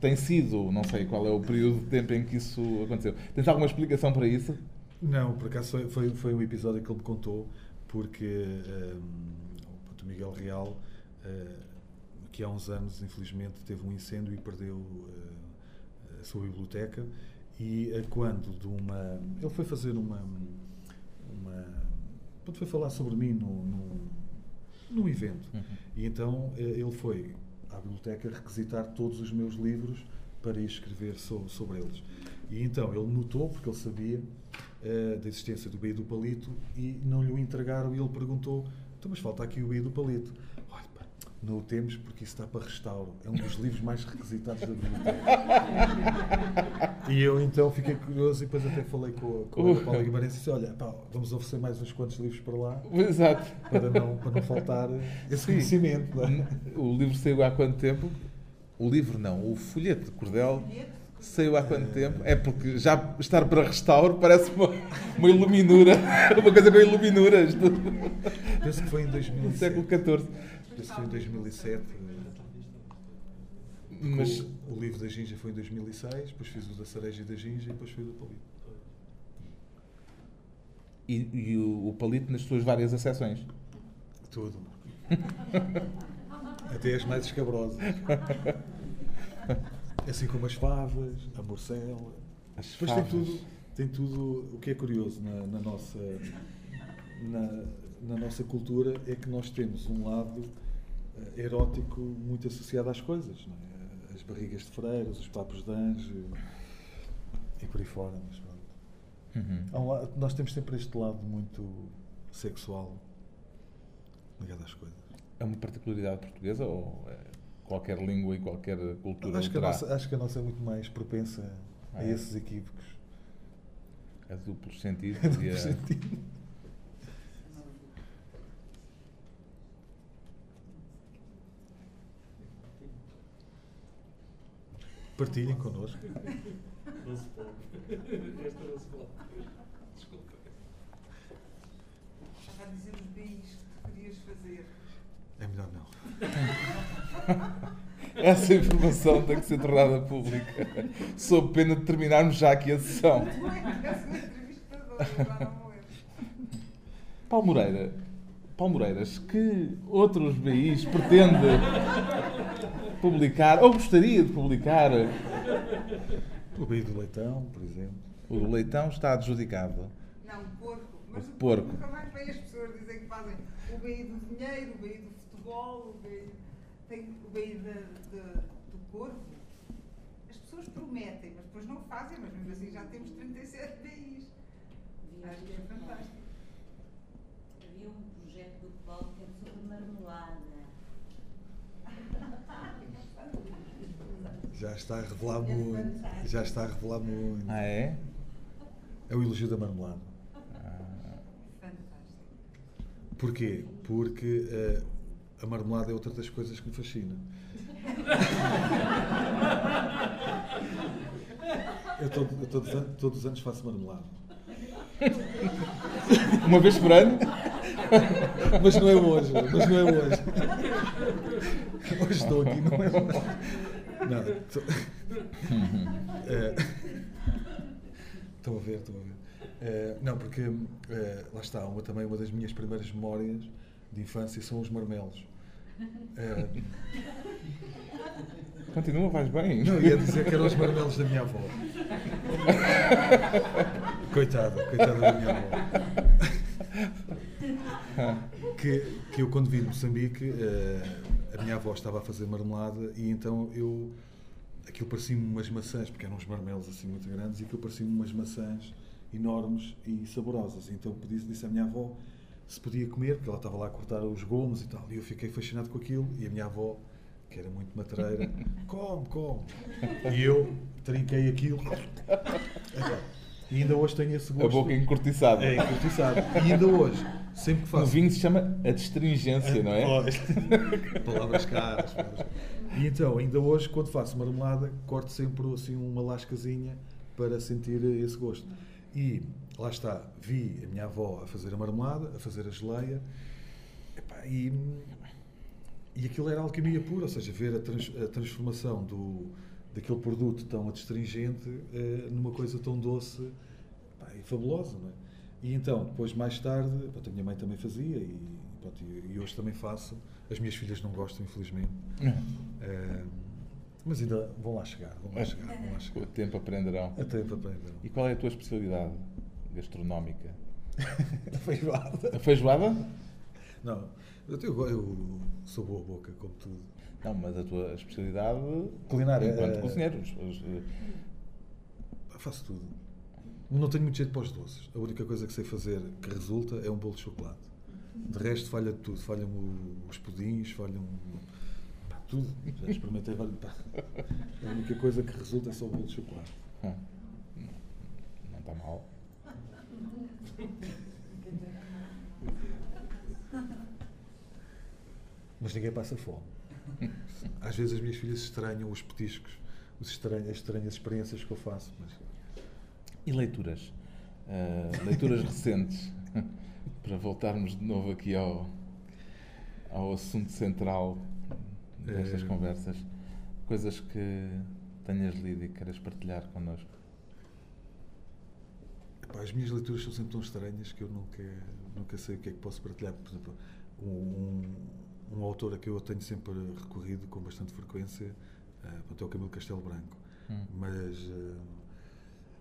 Tem sido, não sei qual é o período de tempo em que isso aconteceu. Tens alguma explicação para isso? Não, por acaso foi, foi, foi um episódio que ele me contou, porque um, o Miguel Real, uh, que há uns anos, infelizmente, teve um incêndio e perdeu uh, a sua biblioteca. E uh, quando de uma. Ele foi fazer uma. uma foi falar sobre mim no, no, num evento. Uhum. E então ele foi à biblioteca requisitar todos os meus livros para escrever so, sobre eles. E então ele notou, porque ele sabia uh, da existência do BI do Palito, e não lhe o entregaram. E ele perguntou: então, mas falta aqui o BI do Palito. Olha, pá, não o temos porque isso está para restauro. É um dos livros mais requisitados da biblioteca. e eu então fiquei curioso e depois até falei com, com a Paula Guimarães e disse: olha, pá, vamos oferecer mais uns quantos livros para lá. Exato. Para não, para não faltar esse Sim. conhecimento. É? O livro saiu há quanto tempo? O livro não, o folheto de cordel saiu há quanto tempo? É porque já estar para restauro parece uma, uma iluminura, uma coisa com iluminuras. Do... Penso que foi em 2007. século XIV. Penso que foi em 2007. Mas o, o, livro da Ginja foi em 2006, depois fiz o da Cereja e da Ginja e depois fiz o do Palito. E, e o, o, Palito nas suas várias acessões? Tudo. Até as mais escabrosas. Assim como as favas, a morcela. As Depois favas. tem tudo, tem tudo o que é curioso na, na nossa, na, na, nossa cultura é que nós temos um lado uh, erótico muito associado às coisas. É? As barrigas de freiras, os papos de anjo e por aí fora. Mas, uhum. lado, nós temos sempre este lado muito sexual ligado às coisas. É uma particularidade portuguesa ou é qualquer língua e qualquer cultura acho que, a nossa, acho que a nossa é muito mais propensa ah, a é? esses equívocos. É duplo sentido. É duplo sentido. Partilhem connosco. Não se pode. Esta não se pode. Desculpa. Já dizemos bem isto que querias fazer. É melhor não. Essa informação tem que ser tornada pública. Sob pena de terminarmos já aqui a sessão. Paulo Moreira, Paulo Moreiras, que outros BIs pretende publicar, ou gostaria de publicar? O BI do Leitão, por exemplo. O do Leitão está adjudicado. Não, porco. Mas o porco. Nunca mais vem as pessoas dizem que fazem o BI do dinheiro, o BI do futebol, o BI, tem o BI de, de, do corpo. As pessoas prometem, mas depois não fazem, mas mesmo assim já temos 37 BIs. Acho que é fantástico. Havia um projeto do Paulo que era sobre marmelada. Já está a revelar é muito. Já está a revelar muito. Ah, é? É o elogio da marmelada. Ah. Fantástico. Porquê? Porque uh, a marmelada é outra das coisas que me fascina. Eu, todo, eu todos, todos os anos faço marmelada. Uma vez por ano? Mas não é hoje, mas não é hoje. Hoje estou aqui, não é hoje. Não, estou... É... Estou a ver, estou a ver. É, não, porque é, lá está, uma, também uma das minhas primeiras memórias de infância são os marmelos. É... Continua, vais bem. Não, ia dizer que eram os marmelos da minha avó. coitada, coitada da minha avó. que, que eu, quando vim de Moçambique, uh, a minha avó estava a fazer marmelada e então eu. Aquilo parecia-me umas maçãs, porque eram uns marmelos assim muito grandes, e aquilo parecia-me umas maçãs enormes e saborosas. Então disse, disse à minha avó se podia comer, porque ela estava lá a cortar os gomos e tal. E eu fiquei fascinado com aquilo. E a minha avó, que era muito matreira, come, come. E eu, trinquei aquilo. E ainda hoje tenho esse A gosto. boca encurtiçada. É encurtiçado. E ainda hoje, sempre que faço. vinho se chama a destringência, não é? Palavras caras. palavras- E então, ainda hoje, quando faço marmelada, corto sempre assim uma lascazinha para sentir esse gosto. E lá está, vi a minha avó a fazer a marmelada, a fazer a geleia, epá, e, e aquilo era alquimia pura, ou seja, ver a, trans- a transformação do, daquele produto tão adstringente eh, numa coisa tão doce epá, e fabulosa, não é? E então, depois, mais tarde, pronto, a minha mãe também fazia e, pronto, e- e hoje também faço. As minhas filhas não gostam, infelizmente. Eh, mas ainda vão lá chegar, vão lá chegar, vão lá Com o chegar. tempo aprenderão. Até para aprender. E qual é a tua especialidade gastronómica? Feijoada. A feijoada? Não, eu, eu sou boa boca, como tudo. Não, mas a tua especialidade Culinária, enquanto eh, cozinheiro. Eh, Faço tudo. Não tenho muito jeito para os doces. A única coisa que sei fazer que resulta é um bolo de chocolate. De resto, falha tudo. Falham os pudins, falham tudo. Já experimentei vários. pá. A única coisa que resulta é só o bolo de chocolate. hum, Não está mal. Mas ninguém passa fome. Às vezes as minhas filhas estranham os petiscos, os estranhas, as estranhas experiências que eu faço. Mas E leituras? Ah, leituras recentes, para voltarmos de novo aqui ao, ao assunto central destas Eh, conversas. Coisas que tenhas lido e queiras partilhar connosco. Epá, as minhas leituras são sempre tão estranhas que eu nunca, nunca sei o que é que posso partilhar. Por exemplo, um, um, autor a que eu tenho sempre recorrido com bastante frequência pronto, é o Camilo Castelo Branco. Hum. Mas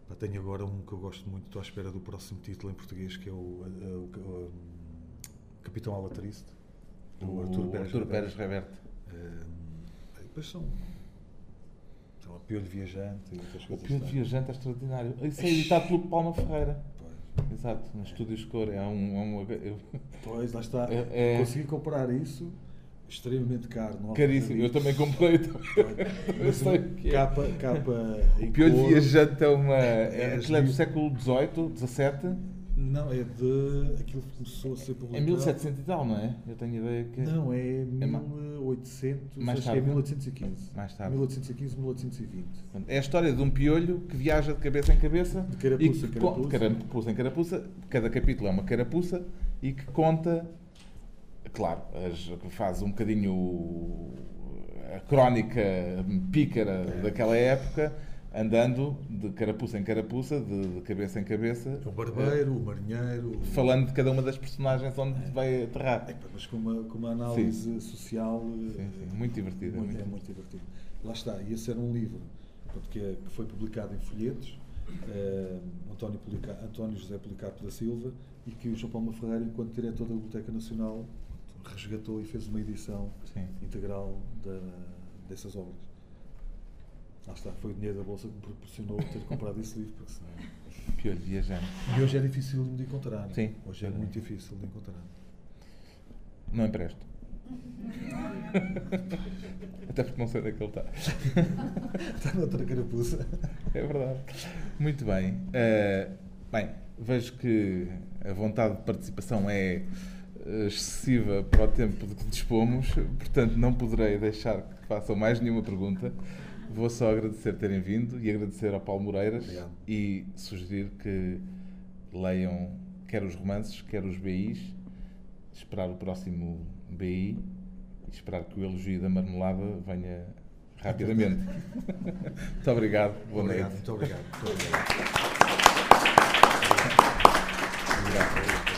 pá, tenho agora um que eu gosto muito, estou à espera do próximo título em português, que é o, o- o, um, Capitão Alatriste, do O Artur Pérez. Reverte. Pérez Reverte. Eh, depois são. São a Piolho Viajante e outras O coisas. Pio assim. Viajante é extraordinário. Isso é editado pelo Palma Ferreira. Pois. Exato, nos Estúdios de Cor. É um. É um eu- Pois, lá está. É- é- Consegui comprar isso extremamente caro. Não caríssimo. Eu também comprei. Eu sei um o que é. capa, capa O Piolho. Viajante é uma. É, É, aquilo é do século XVIII, XVII. Não, é de. Aquilo que começou a ser publicado. É 1700 e tal, não é? Eu tenho ideia que. Não, é É ma- 1800. mais acho tarde. que é 1815. Mais tarde. 1815, 1820. É a história de um piolho que viaja de cabeça em cabeça. De carapuça e em que carapuça. carapuça em carapuça. Cada capítulo é uma carapuça e que conta, claro, as- faz um bocadinho a crónica pícara daquela época, andando de carapuça em carapuça, de, de cabeça em cabeça. O barbeiro, o marinheiro. Falando de cada uma das personagens onde vai aterrar. Epá, mas com uma, com uma análise social. Sim, sim, muito divertido, é Muito, muito é muito divertido. Lá está, e esse era um livro que, é- que foi publicado em folhetos, eh, António, Polica- António José Policarpo da Silva, e que o João Palma Ferreira, enquanto diretor da Biblioteca Nacional, resgatou e fez uma edição Sim. integral da- dessas obras. Lá está, foi o dinheiro da Bolsa que me proporcionou ter comprado esse livro, porque senão... Piolho viajante. E hoje é difícil de encontrar. não é? Sim. Hoje é muito difícil de encontrar. Não empresto. Até porque não sei onde é que ele está. Está noutra carapuça. É verdade. Muito bem. Eh, bem, vejo que a vontade de participação é eh, excessiva para o tempo de que dispomos, portanto não poderei deixar que façam mais nenhuma pergunta. Vou só agradecer terem vindo e agradecer ao Paulo Moreiras Obrigado. e sugerir que leiam quer os romances, quer os BIs, esperar o próximo BI e esperar que o elogio da marmelada venha rapidamente. Muito obrigado. Boa obrigado, noite. muito obrigado. Muito obrigado. Obrigado. Obrigado.